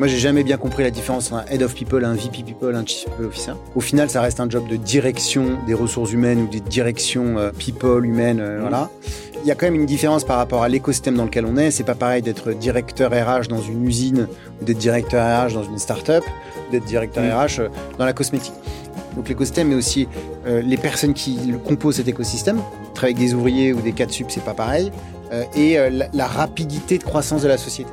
Moi, j'ai jamais bien compris la différence entre un head of people, un VP people, un chief people officer. Au final, ça reste un job de direction des ressources humaines ou de direction euh, people humaine, euh, voilà. Il y a quand même une différence par rapport à l'écosystème dans lequel on est. C'est pas pareil d'être directeur RH dans une usine ou d'être directeur RH dans une start-up, d'être directeur RH euh, dans la cosmétique. Donc l'écosystème, mais aussi euh, les personnes qui le composent cet écosystème. Travailler avec des ouvriers ou des cas de sup, c'est pas pareil. Et la, la rapidité de croissance de la société.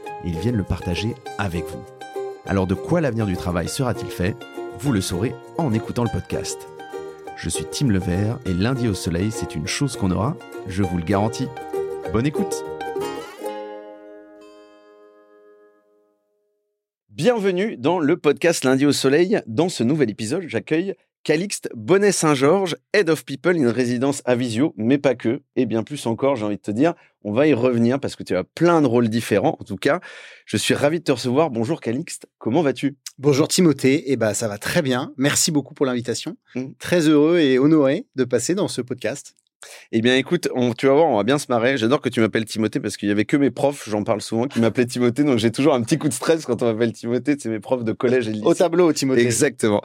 ils viennent le partager avec vous. Alors de quoi l'avenir du travail sera-t-il fait? Vous le saurez en écoutant le podcast. Je suis Tim Levert et lundi au soleil, c'est une chose qu'on aura, je vous le garantis. Bonne écoute Bienvenue dans le podcast Lundi au Soleil. Dans ce nouvel épisode, j'accueille Calixte Bonnet-Saint-Georges, Head of People, une résidence à Visio, mais pas que, et bien plus encore, j'ai envie de te dire. On va y revenir parce que tu as plein de rôles différents. En tout cas, je suis ravi de te recevoir. Bonjour Calixte, comment vas-tu? Bonjour Timothée, et ben ça va très bien. Merci beaucoup pour l'invitation. Mm. Très heureux et honoré de passer dans ce podcast. Eh bien, écoute, on, tu vas voir, on va bien se marrer. J'adore que tu m'appelles Timothée parce qu'il y avait que mes profs, j'en parle souvent, qui m'appelaient Timothée. Donc, j'ai toujours un petit coup de stress quand on m'appelle Timothée. C'est mes profs de collège et de lycée. Au tableau, Timothée. Exactement.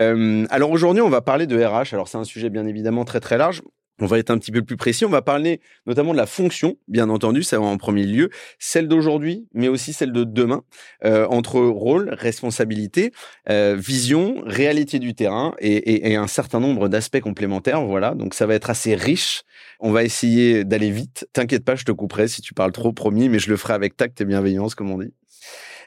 Euh, alors aujourd'hui, on va parler de RH. Alors c'est un sujet bien évidemment très très large. On va être un petit peu plus précis. On va parler notamment de la fonction, bien entendu, ça va en premier lieu, celle d'aujourd'hui, mais aussi celle de demain, euh, entre rôle, responsabilité, euh, vision, réalité du terrain et, et- et un certain nombre d'aspects complémentaires. Voilà, donc ça va être assez riche. On va essayer d'aller vite. T'inquiète pas, je te couperai si tu parles trop, promis, mais je le ferai avec tact et bienveillance, comme on dit.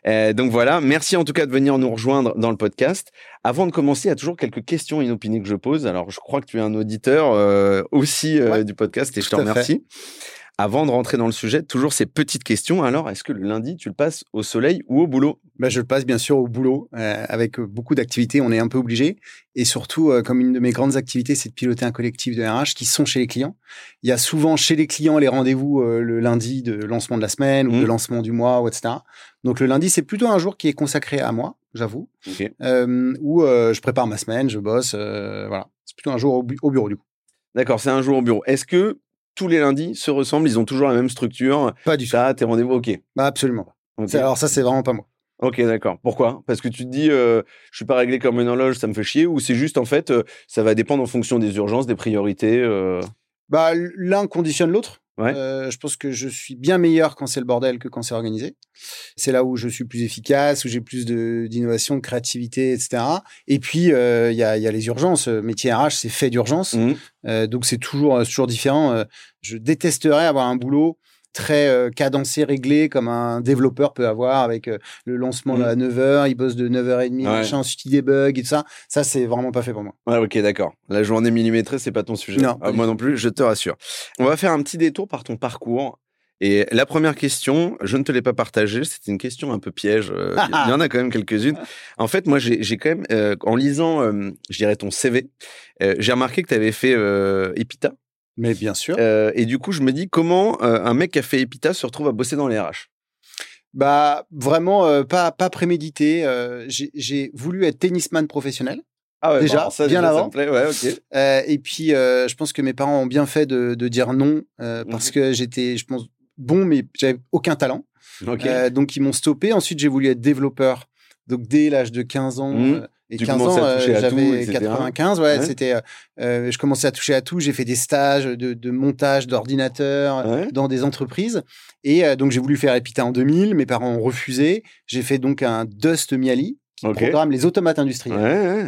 Euh, donc voilà, merci en tout cas de venir nous rejoindre dans le podcast. Avant de commencer, il y a toujours quelques questions inopinées que je pose. Alors, je crois que tu es un auditeur euh, aussi euh, Ouais, du podcast et je te fait. remercie. Avant de rentrer dans le sujet, toujours ces petites questions. Alors, est-ce que le lundi, tu le passes au soleil ou au boulot? Bah, je le passe bien sûr au boulot euh, avec euh, beaucoup d'activités. On est un peu obligé. Et surtout, euh, comme une de mes grandes activités, c'est de piloter un collectif de RH qui sont chez les clients. Il y a souvent chez les clients les rendez-vous euh, le lundi de lancement de la semaine ou Mhm. de lancement du mois, ou etc. Donc le lundi, c'est plutôt un jour qui est consacré à moi, j'avoue, où je prépare ma semaine, je bosse. voilà, c'est plutôt un jour au, bu- au bureau du coup. D'accord, c'est un jour au bureau. Est-ce que tous les lundis se ressemblent? Ils ont toujours la même structure? Pas du tout. Ça, tes rendez-vous Ok. Bah, absolument pas. Ok, C'est- Alors ça, c'est vraiment pas moi. Ok, d'accord. Pourquoi? Parce que tu te dis, euh, je suis pas réglé comme une horloge, ça me fait chier, ou c'est juste en fait, euh, ça va dépendre en fonction des urgences, des priorités. euh, Bah, l'un conditionne l'autre. Ouais. Euh, je pense que je suis bien meilleur quand c'est le bordel que quand c'est organisé. C'est là où je suis plus efficace, où j'ai plus de- d'innovation, de, créativité, etc. Et puis, il y, a, il y a les urgences. Métier RH, c'est fait d'urgence. Euh, donc, c'est toujours, toujours différent. Je détesterais avoir un boulot très euh, cadencé, réglé, comme un développeur peut avoir avec euh, le lancement Mhm. à 9h, il bosse de 9h30, Ouais. machin, ensuite il débug et tout ça. Ça, c'est vraiment pas fait pour moi. Ouais, ok, d'accord. La journée millimétrée, c'est pas ton sujet. Non, Ah, moi non plus, je te rassure. On va faire un petit détour par ton parcours. Et la première question, je ne te l'ai pas partagée, c'était une question un peu piège. euh, Il y en a quand même quelques-unes. En fait, moi, j'ai quand même, euh, en lisant, euh, je dirais, ton CV, j'ai remarqué que tu avais fait Epita. Mais bien sûr. Euh, et du coup, je me dis, comment euh, un mec qui a fait Epita se retrouve à bosser dans les RH? Bah vraiment euh, pas pas prémédité. j'ai- voulu être tennisman professionnel. Ah ouais, Déjà, bon, ça, bien déjà, avant. plaît, ouais, ok. Euh, et puis je pense que mes parents ont bien fait de, de dire non parce Mhm. que j'étais, je pense, bon mais j'avais aucun talent. Ok. Euh, donc ils m'ont stoppé. Ensuite j'ai voulu être développeur. Donc dès l'âge de 15 ans. Mhm. Et Tu 15 commençais ans, euh, j'avais etc. 95, ouais, Ouais. c'était. euh, euh, je commençais à toucher à tout. J'ai fait des stages de, de montage d'ordinateurs Ouais. dans des entreprises. Et donc, j'ai voulu faire Epita en 2000. Mes parents ont refusé. J'ai fait donc un Dust Miali qui Ok. programme les automates industriels,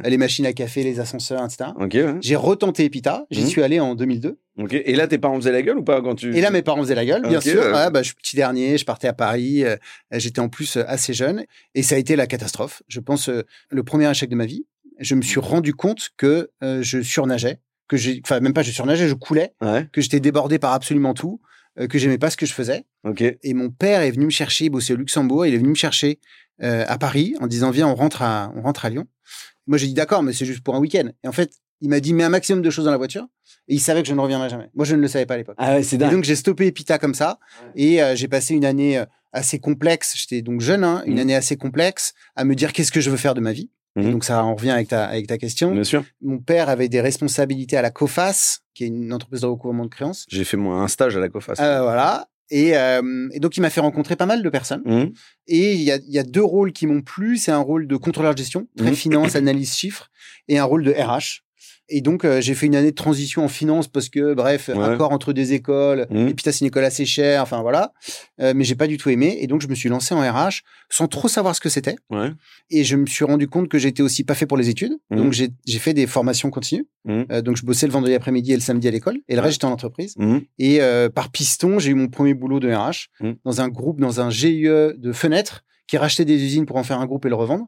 ouais. les machines à café, les ascenseurs, etc. Ouais. J'ai retenté Epita. J'y Mhm. suis allé en 2002. ok. Et là, tes parents faisaient la gueule ou pas quand tu Et là, mes parents faisaient la gueule, bien sûr. Ouais, bah, je suis petit dernier, je partais à Paris. euh, J'étais en plus euh, assez jeune. Et ça a été la catastrophe. Je pense euh, le premier échec de ma vie. Je me suis rendu compte que je surnageais, que j'ai, enfin même pas je surnageais, je coulais, que j'étais débordé par absolument tout, que j'aimais pas ce que je faisais. Et mon père est venu me chercher, il bossait au Luxembourg, il est venu me chercher euh, à Paris en disant viens on rentre à on rentre à Lyon. Moi j'ai dit d'accord mais c'est juste pour un week-end. Et en fait il m'a dit mets un maximum de choses dans la voiture et il savait que je ne reviendrais jamais. Moi je ne le savais pas à l'époque. Ah ouais, c'est Et dingue. donc j'ai stoppé Epita comme ça et euh, j'ai passé une année euh, assez complexe. J'étais donc jeune, hein, une Mhm. année assez complexe à me dire qu'est-ce que je veux faire de ma vie? Et Mhm. donc ça en revient avec ta avec ta question. Bien sûr. Mon père avait des responsabilités à la COFAS, qui est une entreprise de recouvrement de créances. J'ai fait moi un stage à la COFAS. Euh, voilà. Et, euh, et donc il m'a fait rencontrer pas mal de personnes. Mhm. Et il y a, il y a deux rôles qui m'ont plu. C'est un rôle de contrôleur de gestion, très Mhm. finance, analyse chiffres, et un rôle de RH. Et donc, euh, j'ai fait une année de transition en finance parce que, bref, Ouais. accord entre des écoles. Mhm. Et puis, c'est une école assez chère. Enfin, voilà. Euh, mais j'ai pas du tout aimé. Et donc, je me suis lancé en RH sans trop savoir ce que c'était. Ouais. Et je me suis rendu compte que j'étais aussi pas fait pour les études. Mhm. Donc, j'ai fait des formations continues. Mhm. Euh, donc, je bossais le vendredi après-midi et le samedi à l'école. Et le Ouais. reste, j'étais en entreprise. Mhm. Et par piston, j'ai eu mon premier boulot de RH dans un groupe, dans un GIE de fenêtres qui rachetait des usines pour en faire un groupe et le revendre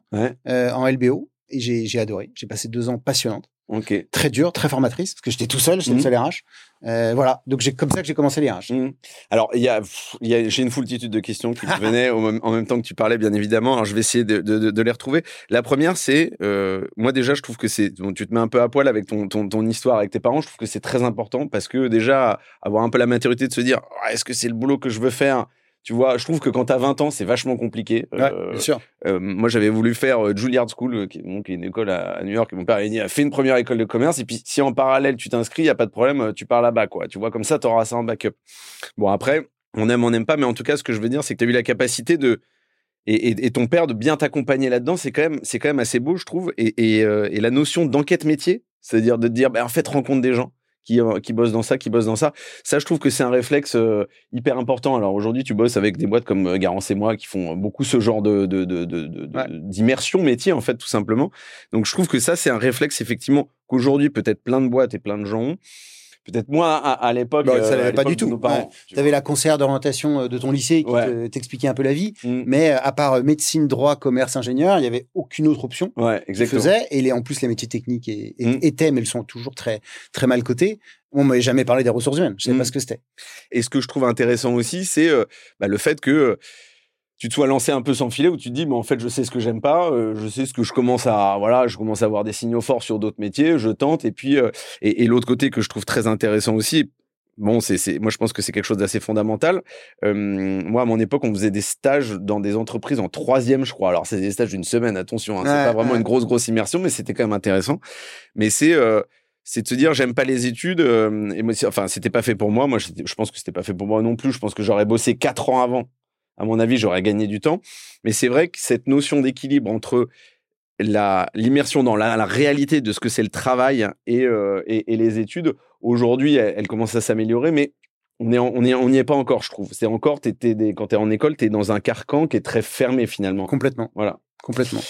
en LBO. Et j'ai adoré. J'ai passé deux ans passionnantes, Ok. très dures, très formatrices, parce que j'étais tout seul, j'étais Mhm. le seul RH. Euh, voilà, donc j'ai comme ça que j'ai commencé les RH. Mhm. Alors, y a, y a, j'ai une foultitude de questions qui me venaient au même- en même temps que tu parlais, bien évidemment. Alors, je vais essayer de, de- de- de les retrouver. La première, c'est, euh, moi déjà, je trouve que c'est, bon, tu te mets un peu à poil avec ton, ton, ton histoire avec tes parents. Je trouve que c'est très important parce que déjà, avoir un peu la maturité de se dire, Ah, est-ce que c'est le boulot que je veux faire tu vois, je trouve que quand t'as 20 ans, c'est vachement compliqué. Ouais, Euh, bien sûr. euh, moi, j'avais voulu faire euh, Juilliard School, euh, qui, est- bon, qui est une école à, à New York. Mon père dit, fais une première école de commerce. Et puis, si en parallèle, tu t'inscris, il y a pas de problème, euh, tu pars là-bas, quoi. Tu vois, comme ça, tu auras ça en backup. Bon, après, on aime, on n'aime pas. Mais en tout cas, ce que je veux dire, c'est que tu as eu la capacité de... Et, et- et ton père de bien t'accompagner là-dedans, c'est quand même, c'est quand même assez beau, je trouve. Et, et, euh, et la notion d'enquête métier, c'est-à-dire de te dire, ben, en fait, rencontre des gens qui, euh, qui bossent dans ça, qui bossent dans ça. Ça, je trouve que c'est un réflexe euh, hyper important. Alors aujourd'hui, tu bosses avec des boîtes comme euh, Garance et moi qui font beaucoup ce genre de, de, de, de- de- Ouais. d'immersion métier, en fait, tout simplement. Donc je trouve que ça, c'est un réflexe, effectivement, qu'aujourd'hui, peut-être plein de boîtes et plein de gens ont. Peut-être moi, à, à l'époque. Bah, ça euh, l'avait pas du tout. nos parents, Ouais. tu avais la conseillère d'orientation euh, de ton lycée qui Ouais. t'expliquait un peu la vie. Mm. Mais euh, à part médecine, droit, commerce, ingénieur, il y avait aucune autre option. Ouais, exactement. faisaient. Et les, en plus, les métiers techniques et, et- Mm. étaient, mais ils sont toujours très, très mal cotés. On m'avait jamais parlé des ressources humaines. Je savais Mm. pas ce que c'était. Et ce que je trouve intéressant aussi, c'est euh, bah, le fait que euh, tu te sois lancé un peu sans filet où tu te dis, mais en fait, je sais ce que j'aime pas, euh, je sais ce que je commence à, voilà, je commence à avoir des signaux forts sur d'autres métiers, je tente. Et puis, euh, et, et l'autre côté que je trouve très intéressant aussi, bon, c'est, c'est, moi, je pense que c'est quelque chose d'assez fondamental. Euh, moi, à mon époque, on faisait des stages dans des entreprises en troisième, je crois. Alors, c'est des stages d'une semaine, attention, hein, c'est Ouais, pas vraiment ouais. une grosse, grosse immersion, mais c'était quand même intéressant. Mais c'est, euh, c'est de se dire j'aime pas les études euh, et moi enfin c'était pas fait pour moi moi je pense que c'était pas fait pour moi non plus je pense que j'aurais bossé quatre ans avant à mon avis j'aurais gagné du temps mais c'est vrai que cette notion d'équilibre entre l'immersion dans la, la réalité de ce que c'est le travail et, euh, et, et les études aujourd'hui elle, elle commence à s'améliorer mais on on est on n'y est pas encore je trouve c'est encore des, quand t'es en école t'es dans un carcan qui est très fermé finalement Complètement. voilà Complètement.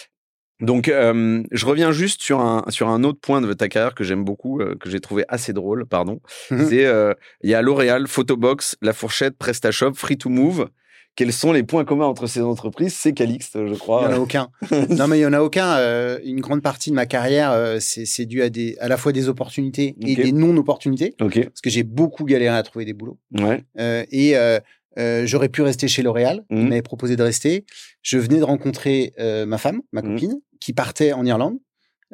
donc, euh, je reviens juste sur un, sur un autre point de ta carrière que j'aime beaucoup, euh, que j'ai trouvé assez drôle, pardon. Mhm. C'est, euh, il y a L'Oréal, Photobox, La Fourchette, PrestaShop, Free to Move. Quels sont les points communs entre ces entreprises C'est Calixte, je Il n'y crois. en a aucun. non, mais il n'y en a aucun. Euh, une grande partie de ma carrière, euh, c'est dû à, des, à la fois des opportunités et des non-opportunités. Ok, Parce que j'ai beaucoup galéré à trouver des boulots. ouais. Euh, et j'aurais pu rester chez L'Oréal. Mhm. Il m'avait proposé de rester. Je venais de rencontrer ma femme, ma Mhm. copine, qui partait en Irlande.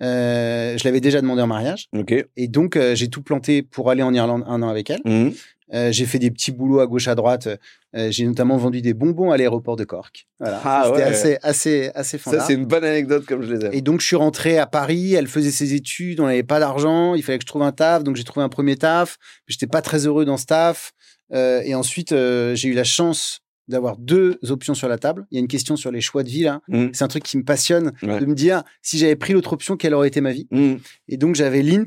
Euh, je l'avais déjà demandé en mariage. Et donc, euh, j'ai tout planté pour aller en Irlande un an avec elle. Mhm. Euh, j'ai fait des petits boulots à gauche, à droite. Euh, j'ai notamment vendu des bonbons à l'aéroport de Cork. Voilà. Ah C'était ouais. assez, assez, assez Ça, fandard. c'est une bonne anecdote comme je les aime. Et donc, je suis rentré à Paris. Elle faisait ses études. On n'avait pas d'argent. Il fallait que je trouve un taf. Donc, j'ai trouvé un premier taf. J'étais pas très heureux dans ce taf. Euh, et ensuite, j'ai eu la chance d'avoir deux options sur la table. Il y a une question sur les choix de vie là. Mhm. C'est un truc qui me passionne Ouais. de me dire si j'avais pris l'autre option, quelle aurait été ma vie? Mhm. Et donc, j'avais Lint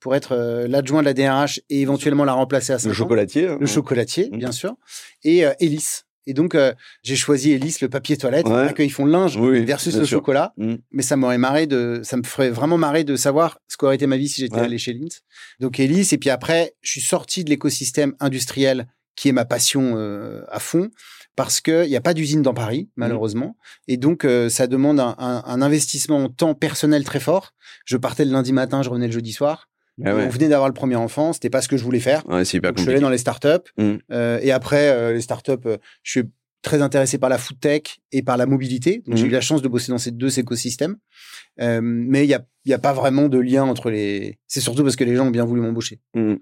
pour être euh, l'adjoint de la DRH et éventuellement la remplacer à 5 Le ans. chocolatier. hein. Le chocolatier, Mhm. bien sûr. Et euh, Hélice. Et donc, euh, j'ai choisi Hélice, le papier toilette, Ouais. qu'ils font le linge Oui, versus le sûr. chocolat. Mhm. Mais ça m'aurait marré de, ça me ferait vraiment marrer de savoir ce qu'aurait été ma vie si j'étais Ouais. allé chez Lint. Donc Hélice. Et puis après, je suis sorti de l'écosystème industriel qui est ma passion euh, à fond parce que il n'y a pas d'usine dans Paris, malheureusement. Et donc, euh, ça demande un, un- un investissement en temps personnel très fort. Je partais le lundi matin, je revenais le jeudi soir. Ah ouais. On venait d'avoir le premier enfant, c'était pas ce que je voulais faire. Ouais, c'est je suis allé dans les startups. Mm. Euh, et après, euh, les startups, euh, je suis très intéressé par la food tech et par la mobilité. Donc, j'ai Mm. eu la chance de bosser dans ces deux écosystèmes. Euh, mais il y a, y a pas vraiment de lien entre les. C'est surtout parce que les gens ont bien voulu m'embaucher. Mm.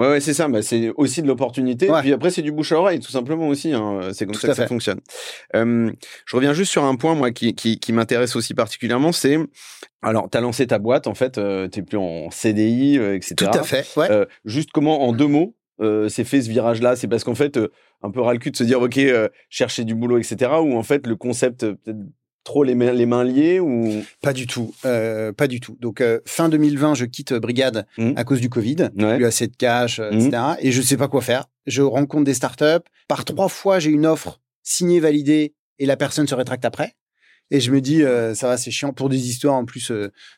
Ouais, ouais, c'est ça. Bah, c'est aussi de l'opportunité. Ouais. Puis après, c'est du bouche à oreille, tout simplement aussi. hein. C'est comme Tout ça que ça fonctionne. Euh, je reviens juste sur un point, moi, qui, qui, qui m'intéresse aussi particulièrement. C'est, alors, tu as lancé ta boîte, en fait, euh, tu plus en CDI, euh, etc. Tout à fait. Ouais. Euh, juste comment, en deux mots, euh, c'est fait ce virage-là? C'est parce qu'en fait, euh, un peu ras le cul de se dire, OK, euh, chercher du boulot, etc. Ou en fait, le concept, euh, peut-être trop les mains, les mains liées ou... Pas du tout. Euh, pas du tout. Donc, euh, fin 2020, je quitte Brigade Mm. à cause du Covid. Ouais. Plus assez de cash, euh, Mm. etc. Et je sais pas quoi faire. Je rencontre des startups. Par trois fois, j'ai une offre signée, validée, et la personne se rétracte après. Et je me dis, ça va, c'est chiant pour des histoires en plus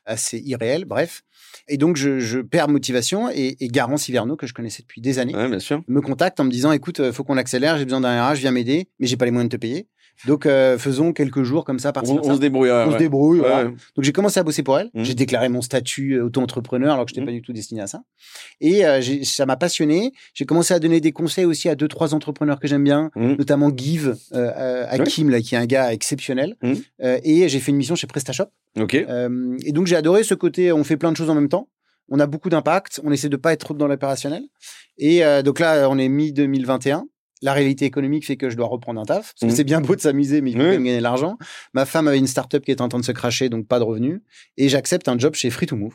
assez irréelles. Bref. Et donc, je, je perds motivation et, et Garance que je connaissais depuis des années, Ouais, bien sûr. me contacte en me disant, écoute, faut qu'on accélère, j'ai besoin d'un RH, viens m'aider, mais j'ai pas les moyens de te payer. Donc, euh, faisons quelques jours comme ça, par On, on se débrouille. ouais, on se ouais. débrouille. voilà. Ouais. Donc j'ai commencé à bosser pour elle. Mhm. J'ai déclaré mon statut euh, auto-entrepreneur alors que je n'étais Mhm. pas du tout destiné à ça. Et euh, ça m'a passionné. J'ai commencé à donner des conseils aussi à deux trois entrepreneurs que j'aime bien, Mhm. notamment Give euh, euh, Hakim là qui est un gars exceptionnel. Euh, et j'ai fait une mission chez PrestaShop. Ok. Euh, et donc j'ai adoré ce côté. On fait plein de choses en même temps. On a beaucoup d'impact. On essaie de pas être trop dans l'opérationnel. Et euh, donc là, on est mi 2021. La réalité économique fait que je dois reprendre un taf. Parce que Mhm. c'est bien beau de s'amuser, mais il faut quand même gagner de l'argent. Ma femme avait une start-up qui était en train de se cracher, donc pas de revenus. Et j'accepte un job chez Free to Move.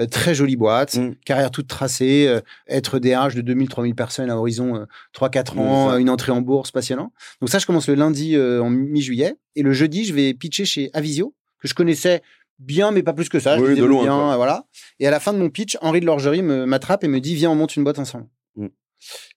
Euh, très jolie boîte, Mhm. carrière toute tracée, euh, être DRH de 2000, 3000 personnes à horizon euh, 3-4 Mhm, ans, une entrée en bourse, passionnant. Donc ça, je commence le lundi euh, en mi-juillet. Et le jeudi, je vais pitcher chez Avisio, que je connaissais bien, mais pas plus que ça. Oui, de loin, bien, quoi. voilà. Et à la fin de mon pitch, Henri de Lorgerie m'attrape et me dit, viens, on monte une boîte ensemble. Mhm.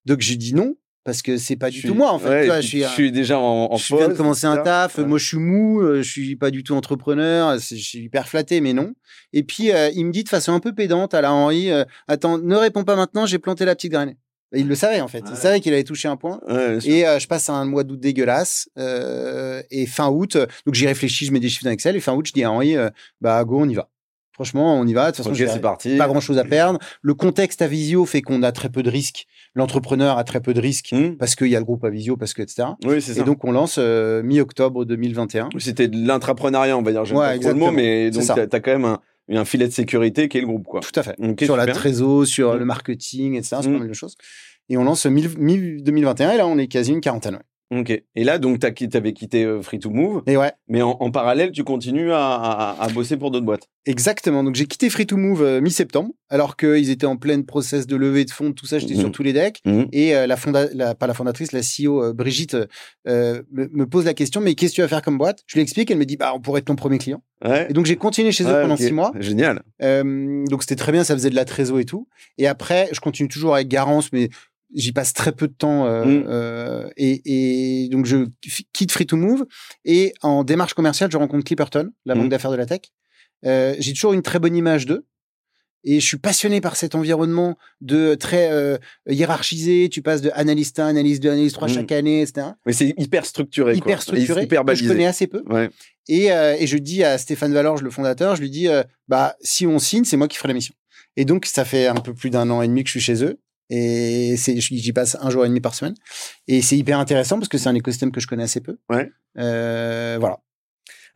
Donc j'ai dit non, parce que c'est pas du tout moi, en fait. ouais, Tu vois, et je suis, un- je suis déjà en, en je viens de commencer un taf. Ouais. Moi, je suis mou. euh, Je suis pas du tout entrepreneur. Je suis hyper flatté, mais non. Et puis, euh, il me dit de façon un peu pédante à la Henri euh, Attends, ne réponds pas maintenant, j'ai planté la petite graine. Il le savait, en fait. Il savait qu'il avait touché un point. Et euh, je passe un mois d'août dégueulasse. et fin août, donc j'y réfléchis, je mets des chiffres dans Excel. Et fin août, je dis à Henri Bah, go, on y va. Franchement, on y va. De toute façon, c'est parti. pas grand chose à perdre. Le contexte à Visio fait qu'on a très peu de risques. L'entrepreneur a très peu de risques Hmm. parce qu'il y a le groupe à Visio, parce que, etc. Oui, c'est ça. Et donc, on lance euh, mi-octobre 2021. C'était de l'intrapreneuriat, on va dire. J'aime Ouais, pas le mot, mais C'est donc t'as as quand même un, un filet de sécurité qui est le groupe, quoi. Tout à fait. Sur la trésor, sur Mm. le marketing, etc. Sur Mm. pas mal de choses. Et on lance mi-2021 et là, on est quasi une quarantaine. ouais. Ok. Et là, donc, t'as qui- t'avais quitté euh, Free to Move, Et ouais, mais en, en parallèle, tu continues à, à- à bosser pour d'autres boîtes. exactement. Donc, j'ai quitté Free to Move euh, mi-septembre, alors qu'ils étaient en pleine process de levée de fonds, tout ça, j'étais Mhm. sur tous les decks. Mhm. Et euh, la, fonda la, pas la fondatrice, la CEO euh, Brigitte me, me pose la question, mais qu'est-ce que tu vas faire comme boîte? Je lui explique, elle me dit, bah, on pourrait être ton premier client. Ouais. Et donc, j'ai continué chez eux Ouais, pendant six mois. Génial. Donc c'était très bien, ça faisait de la trésor et tout. Et après, je continue toujours avec Garance, mais j'y passe très peu de temps. euh, Mm. euh, et, et donc je quitte Free to Move et en démarche commerciale, je rencontre Clipperton, la Mm. banque d'affaires de la tech. Euh, J'ai toujours une très bonne image d'eux. Et je suis passionné par cet environnement de très hiérarchisé. Tu passes de analyste 1, analyste 2, analyste 3 Mm. chaque année, etc. Mais c'est hyper structuré, quoi. Hyper structuré, Hyper que je connais assez peu. Ouais. Et, et je dis à Stéphane Valorge, le fondateur, je lui dis, bah, si on signe, c'est moi qui ferai la mission. Et donc, ça fait un peu plus d'un an et demi que je suis chez eux. Et c'est, j'y passe un jour et demi par semaine. Et c'est hyper intéressant parce que c'est un écosystème que je connais assez peu. Ouais. Euh, voilà.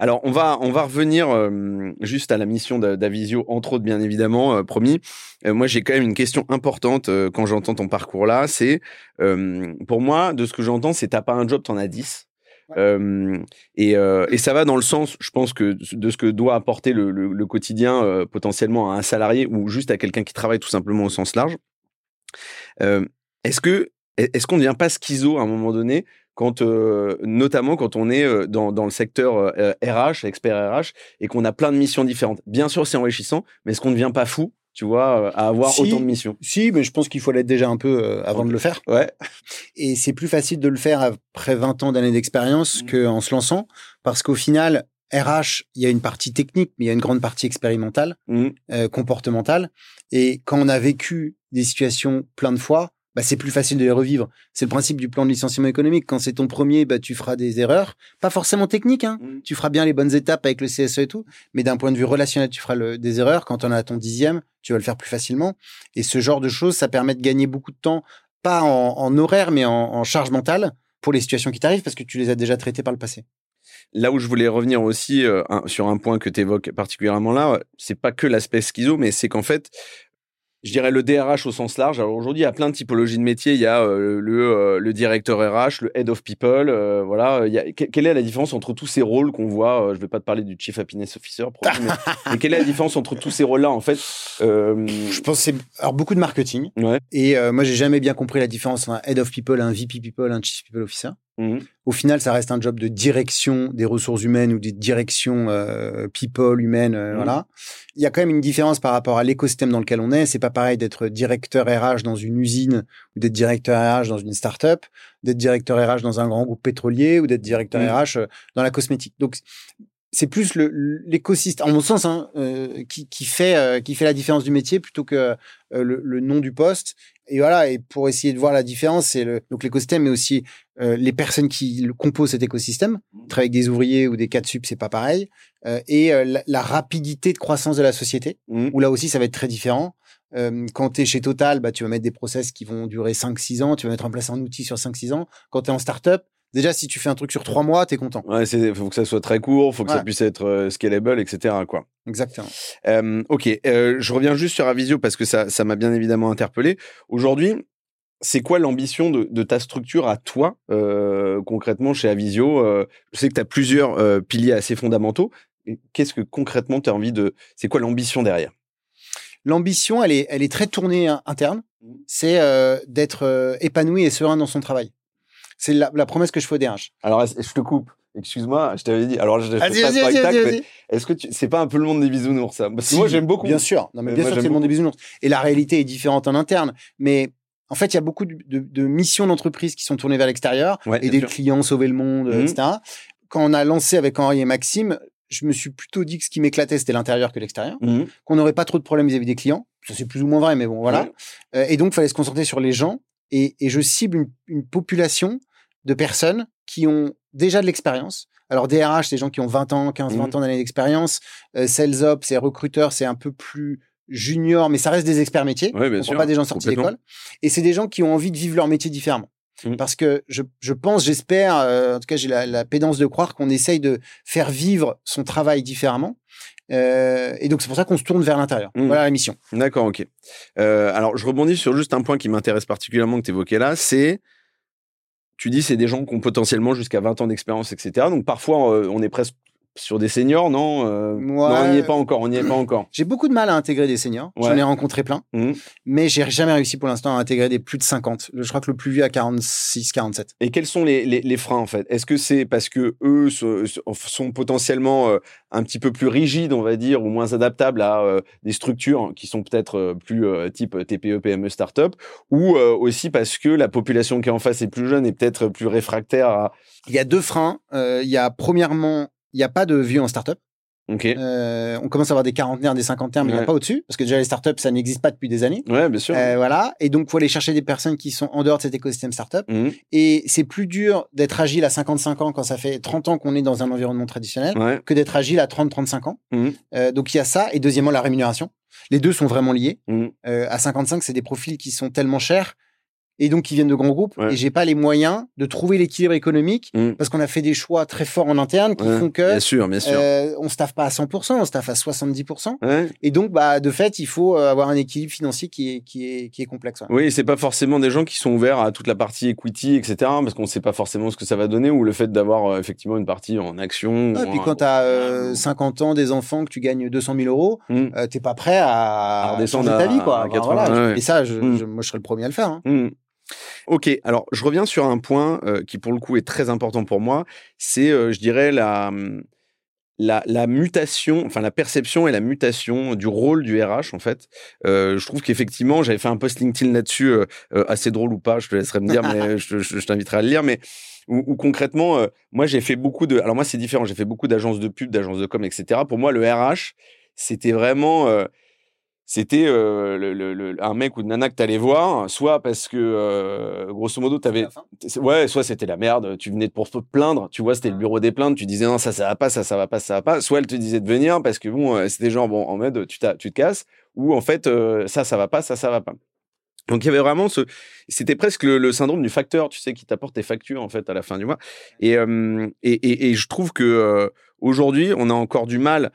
Alors, on va, on va revenir euh, juste à la mission d'A- d'Avisio, entre autres, bien évidemment, euh, promis. Euh, moi, j'ai quand même une question importante euh, quand j'entends ton parcours là. C'est, euh, pour moi, de ce que j'entends, c'est t'as pas un job, t'en as 10. Ouais. Euh, et, euh, et ça va dans le sens, je pense que de ce que doit apporter le, le- le quotidien euh, potentiellement à un salarié ou juste à quelqu'un qui travaille tout simplement au sens large. Euh, est-ce que est-ce qu'on ne devient pas schizo à un moment donné quand euh, notamment quand on est euh, dans, dans le secteur euh, RH, expert RH, et qu'on a plein de missions différentes? Bien sûr, c'est enrichissant, mais est-ce qu'on ne devient pas fou, tu vois, euh, à avoir Si. autant de missions? Si, mais je pense qu'il faut l'être déjà un peu euh, avant de le faire. Ouais. Et c'est plus facile de le faire après 20 ans d'années d'expérience Mhm. qu'en se lançant. Parce qu'au final, RH, il y a une partie technique, mais il y a une grande partie expérimentale. Euh, comportementale. Et quand on a vécu des situations plein de fois, bah, c'est plus facile de les revivre. C'est le principe du plan de licenciement économique. Quand c'est ton premier, bah, tu feras des erreurs, pas forcément techniques. Hein. Mm. Tu feras bien les bonnes étapes avec le CSE et tout, mais d'un point de vue relationnel, tu feras le- des erreurs. Quand on a ton dixième, tu vas le faire plus facilement. Et ce genre de choses, ça permet de gagner beaucoup de temps, pas en, en horaire, mais en, en charge mentale pour les situations qui t'arrivent parce que tu les as déjà traitées par le passé. Là où je voulais revenir aussi euh, sur un point que tu évoques particulièrement là, c'est pas que l'aspect schizo, mais c'est qu'en fait, je dirais le DRH au sens large. Alors aujourd'hui, il y a plein de typologies de métiers. Il y a euh, le, euh, le directeur RH, le head of people. euh, voilà. Il y a, que- quelle est la différence entre tous ces rôles qu'on voit euh, Je vais pas te parler du chief happiness officer, probablement, mais, mais quelle est la différence entre tous ces rôles-là en fait euh, Je pense que c'est alors beaucoup de marketing. Ouais. Et euh, moi, j'ai jamais bien compris la différence entre un head of people, un VP people, un chief people officer. Mhm, Au final, ça reste un job de direction des ressources humaines ou des directions euh, people humaines. euh, Mhm. Voilà. Il y a quand même une différence par rapport à l'écosystème dans lequel on est. C'est pas pareil d'être directeur RH dans une usine ou d'être directeur RH dans une start-up, d'être directeur RH dans un grand groupe pétrolier ou d'être directeur Mhm. RH euh, dans la cosmétique. Donc c'est plus le- l'écosystème, en mon sens, hein, euh, qui, qui fait euh, qui fait la différence du métier plutôt que euh, le, le nom du poste. Et voilà. Et pour essayer de voir la différence, c'est le donc l'écosystème, mais aussi euh, les personnes qui le composent cet écosystème. Travailler avec des ouvriers ou des cas de sup, c'est pas pareil. Euh, et euh, la, la rapidité de croissance de la société, mhm. où là aussi, ça va être très différent. Euh, quand tu es chez Total, bah, tu vas mettre des process qui vont durer 5-6 ans, tu vas mettre en place un outil sur 5-6 ans. Quand tu es en startup, déjà, si tu fais un truc sur 3 mois, tu es content. Ouais, c'est faut que ça soit très court, faut que ça puisse être euh, scalable, etc. Quoi. Exactement. Euh, ok, euh, je reviens juste sur Avisio parce que ça, ça m'a bien évidemment interpellé. Aujourd'hui, c'est quoi l'ambition de, de ta structure à toi, concrètement, chez Avisio Je sais que tu as plusieurs piliers assez fondamentaux. Qu'est-ce que concrètement tu as envie de. C'est quoi l'ambition derrière? L'ambition, elle est, elle est très tournée hein, interne. Mhm. C'est d'être épanoui et serein dans son travail. C'est la, la promesse que je fais au DRH. Alors, je te coupe. Excuse-moi, je t'avais dit. Alors, je fais pas. Est-ce que tu... c'est pas un peu le monde des bisounours, ça Parce que Si, moi, j'aime beaucoup. Bien sûr. Non, mais Euh, bien moi, sûr, c'est le monde des bisounours. Et la réalité est différente en interne. Mais en fait, il y a beaucoup de, de- de missions d'entreprise qui sont tournées vers l'extérieur Ouais, des sûr. clients sauver le monde, Mhm. etc. Quand on a lancé avec Henri et Maxime, je me suis plutôt dit que ce qui m'éclatait, c'était l'intérieur que l'extérieur. Mhm. Qu'on n'aurait pas trop de problèmes vis-à-vis des clients. Ça, c'est plus ou moins vrai, mais bon, voilà. Ouais. Euh, et donc, il fallait se concentrer sur les gens. Et, et je cible une, une population de personnes qui ont déjà de l'expérience. Alors, DRH, c'est des gens qui ont 20 ans, 15, 20 Mhm. ans d'années d'expérience. Euh, sales Ops, c'est recruteurs, c'est un peu plus junior, mais ça reste des experts métiers. Ouais, bien On sûr. pas des gens sortis d'école. Et c'est des gens qui ont envie de vivre leur métier différemment. Mhm. Parce que je, je pense, j'espère, euh, en tout cas, j'ai la, la pédance de croire qu'on essaye de faire vivre son travail différemment. Euh, et donc, c'est pour ça qu'on se tourne vers l'intérieur. Mhm. Voilà la mission. D'accord, ok. Euh, alors, je rebondis sur juste un point qui m'intéresse particulièrement que tu évoquais là, c'est, tu dis, c'est des gens qui ont potentiellement jusqu'à 20 ans d'expérience, etc. Donc, parfois, euh, on est presque sur des seniors, non Euh, Ouais. Non, on n'y est pas encore, on n'y est pas encore. J'ai beaucoup de mal à intégrer des seniors. J'en ai rencontré plein. Mhm. Mais j'ai jamais réussi pour l'instant à intégrer des plus de 50. Le- Je crois que le plus vieux a 46, 47. Et quels sont les, les, les freins, en fait? Est-ce que c'est parce que eux se- se- sont potentiellement euh, un petit peu plus rigides, on va dire, ou moins adaptables à euh, des structures qui sont peut-être plus type TPE, PME, start-up, ou aussi parce que la population qui est en face est plus jeune et peut-être plus réfractaire à... Il y a deux freins. Euh, il y a premièrement, il n'y a pas de vieux en startup. Euh, on commence à avoir des quarantenaires, des cinquantenaires, mais il n'y Ouais. a pas au-dessus. Parce que déjà, les startups, ça n'existe pas depuis des années. Ouais, bien sûr. Euh, voilà. Et donc, faut aller chercher des personnes qui sont en dehors de cet écosystème startup. Mhm. Et c'est plus dur d'être agile à 55 ans quand ça fait 30 ans qu'on est dans un environnement traditionnel Ouais. que d'être agile à 30-35 ans. Mhm. Euh, donc, il y a ça. Et deuxièmement, la rémunération. Les deux sont vraiment liés. Euh, à 55, c'est des profils qui sont tellement chers et donc qui viennent de grands groupes. Ouais. Et j'ai pas les moyens de trouver l'équilibre économique Mhm. parce qu'on a fait des choix très forts en interne qui Ouais, font que Bien sûr, bien sûr. euh, on staffe pas à 100%, on staffe à 70%. Ouais. Et donc, bah, de fait, il faut euh, avoir un équilibre financier qui est, qui est, qui est complexe. Oui, c'est pas forcément des gens qui sont ouverts à toute la partie equity, etc. Parce qu'on sait pas forcément ce que ça va donner ou le fait d'avoir euh, effectivement une partie en action. Ah, et puis quand tu as 50 ans, des enfants, que tu gagnes 200 000 euros, euh, t'es pas prêt à, À redescendre ta vie, quoi. à Enfin, 80, voilà. ouais, ouais. Et ça, je, Mm. je- moi, je serais le premier à le faire. hein. Ok, alors je reviens sur un point euh, qui pour le coup est très important pour moi, c'est euh, je dirais la, la, la mutation, enfin la perception et la mutation du rôle du RH en fait. Euh, je trouve qu'effectivement j'avais fait un post LinkedIn là-dessus, assez drôle ou pas, je te laisserai me dire, mais je, je- je t'inviterai à le lire, mais où, où concrètement, moi j'ai fait beaucoup de, alors moi c'est différent, j'ai fait beaucoup d'agences de pub, d'agences de com, etc. Pour moi le RH, c'était vraiment... c'était euh, le, le, le, un mec ou une nana que t'allais voir, soit parce que euh, grosso modo t'avais, ouais, soit c'était la merde, tu venais pour te plaindre, tu vois, c'était le bureau des plaintes, tu disais non ça ça va pas, ça ça va pas, ça va pas, soit elle te disait de venir parce que bon euh, c'était genre bon en mode tu tu te casses, ou en fait ça ça va pas, ça ça va pas. Donc il y avait vraiment ce, c'était presque le, syndrome du facteur, tu sais, qui t'apporte tes factures en fait à la fin du mois. Et et, et, et, je trouve que aujourd'hui on a encore du mal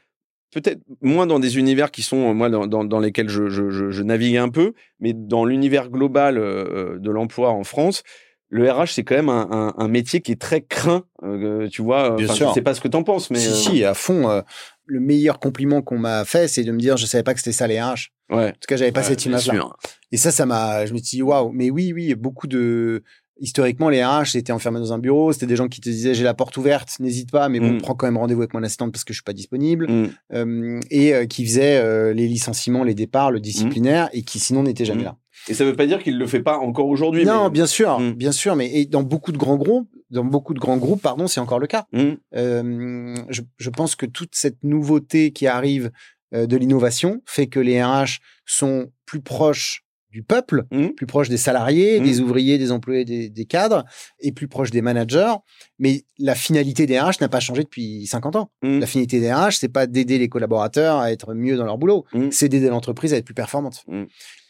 peut-être moins dans des univers qui sont moi dans, dans, dans lesquels je, je, je, navigue un peu, mais dans l'univers global euh, de l'emploi en France, le RH c'est quand même un, un, un, métier qui est très craint, euh, tu vois. Bien sûr. Je sais pas ce que tu en penses, mais si, euh, si à fond. le meilleur compliment qu'on m'a fait, c'est de me dire je savais pas que c'était ça les RH. Ouais. En tout cas, j'avais pas cette image-là. Et ça, ça m'a, je me suis dit waouh. Mais oui, oui, beaucoup de historiquement, les RH, c'était enfermé dans un bureau. C'était des gens qui te disaient j'ai la porte ouverte, n'hésite pas, mais bon, mm. prends quand même rendez-vous avec mon assistante parce que je suis pas disponible. Mm. Euh, et euh, qui faisait euh, les licenciements, les départs, le disciplinaire, et qui sinon n'était jamais mm. là. Et ça veut pas dire qu'il le fait pas encore aujourd'hui. Non, bien sûr, bien sûr, mais et dans beaucoup de grands groupes, dans beaucoup de grands groupes, pardon, c'est encore le cas. Je, je, pense que toute cette nouveauté qui arrive de l'innovation fait que les RH sont plus proches du peuple, mmh. plus proche des salariés, des mmh. ouvriers, des employés, des, cadres, et plus proche des managers. Mais la finalité des RH n'a pas changé depuis 50 ans. Mmh. La finalité des RH, c'est pas d'aider les collaborateurs à être mieux dans leur boulot, c'est d'aider l'entreprise à être plus performante.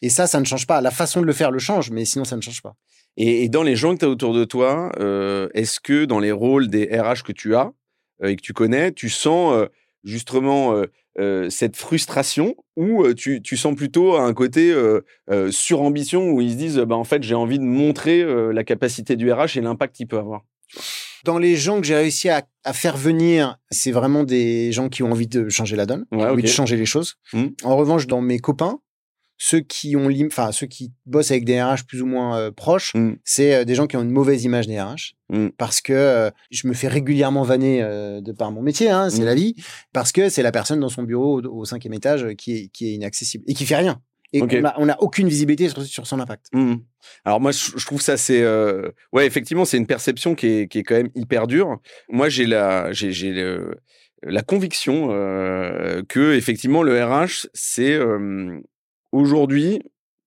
Et ça, ça ne change pas. La façon de le faire le change, mais sinon, ça ne change pas. Et, dans les gens que tu as autour de toi, euh, est-ce que dans les rôles des RH que tu as euh, et que tu connais, tu sens euh, justement euh, cette frustration ou tu, tu, sens plutôt un côté euh, surambition où ils se disent bah, en fait j'ai envie de montrer la capacité du RH et l'impact qu'il peut avoir dans les gens que j'ai réussi à, à, faire venir, c'est vraiment des gens qui ont envie de changer la donne, envie de changer les choses. Mmh. En revanche, dans mes copains, ceux qui ont, enfin ceux qui bossent avec des RH plus ou moins euh, proches, mm. c'est euh, des gens qui ont une mauvaise image des RH mm. parce que euh, je me fais régulièrement vanner de par mon métier, hein, c'est mm. la vie, parce que c'est la personne dans son bureau au, cinquième étage qui est qui est inaccessible et qui fait rien. Et on n'a aucune visibilité sur, son impact. Alors moi, je, trouve ça c'est ouais effectivement c'est une perception qui est qui est quand même hyper dure. Moi j'ai la j'ai j'ai la conviction que effectivement le RH c'est aujourd'hui,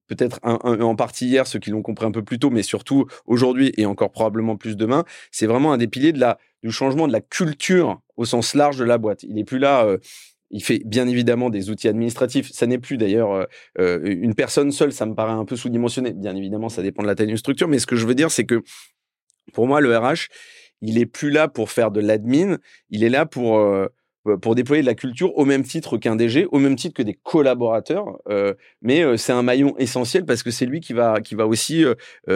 peut-être en partie hier, ceux qui l'ont compris un peu plus tôt, mais surtout aujourd'hui et encore probablement plus demain, c'est vraiment un des piliers de la, du changement de la culture au sens large de la boîte. Il n'est plus là. Euh, il fait bien évidemment des outils administratifs. Ça n'est plus d'ailleurs euh, euh, une personne seule. Ça me paraît un peu sous-dimensionné. Bien évidemment, ça dépend de la taille d'une structure. Mais ce que je veux dire, c'est que pour moi, le RH, il est plus là pour faire de l'admin. Il est là pour pour déployer de la culture au même titre qu'un DG, au même titre que des collaborateurs. Euh, mais euh, c'est un maillon essentiel parce que c'est lui qui va qui va aussi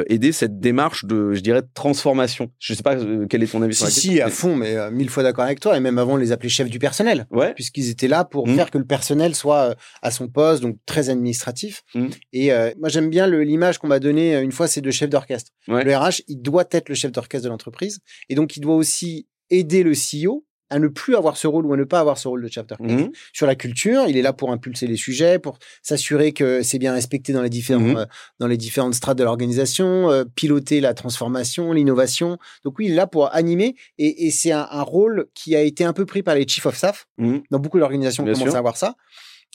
aider cette démarche de, je dirais, de transformation. Je sais pas quel est ton avis sur la question. Si, à fond, mais mille fois d'accord avec toi. Et même avant, on les appelait chefs du personnel, ouais. puisqu'ils étaient là pour mmh. faire que le personnel soit à son poste, donc très administratif. Mmh. Et moi, j'aime bien l'image qu'on m'a donnée une fois, c'est de chef d'orchestre. Le RH, il doit être le chef d'orchestre de l'entreprise, et donc il doit aussi aider le CEO à ne plus avoir ce rôle ou à ne pas avoir ce rôle de chapter mmh. Sur la culture, il est là pour impulser les sujets, pour s'assurer que c'est bien respecté dans les différents, mmh. euh, dans les différentes strates de l'organisation, euh, piloter la transformation, l'innovation. Donc oui, il est là pour animer et, et c'est un, un, rôle qui a été un peu pris par les chief of staff. Mmh. Dans beaucoup d'organisations, on commence à avoir ça.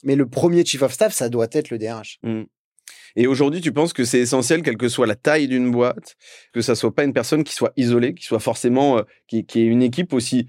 Mais le premier chief of staff, ça doit être le DRH. Et aujourd'hui, tu penses que c'est essentiel, quelle que soit la taille d'une boîte, que ça soit pas une personne qui soit isolée, qui soit forcément, euh, qui, qui ait une équipe aussi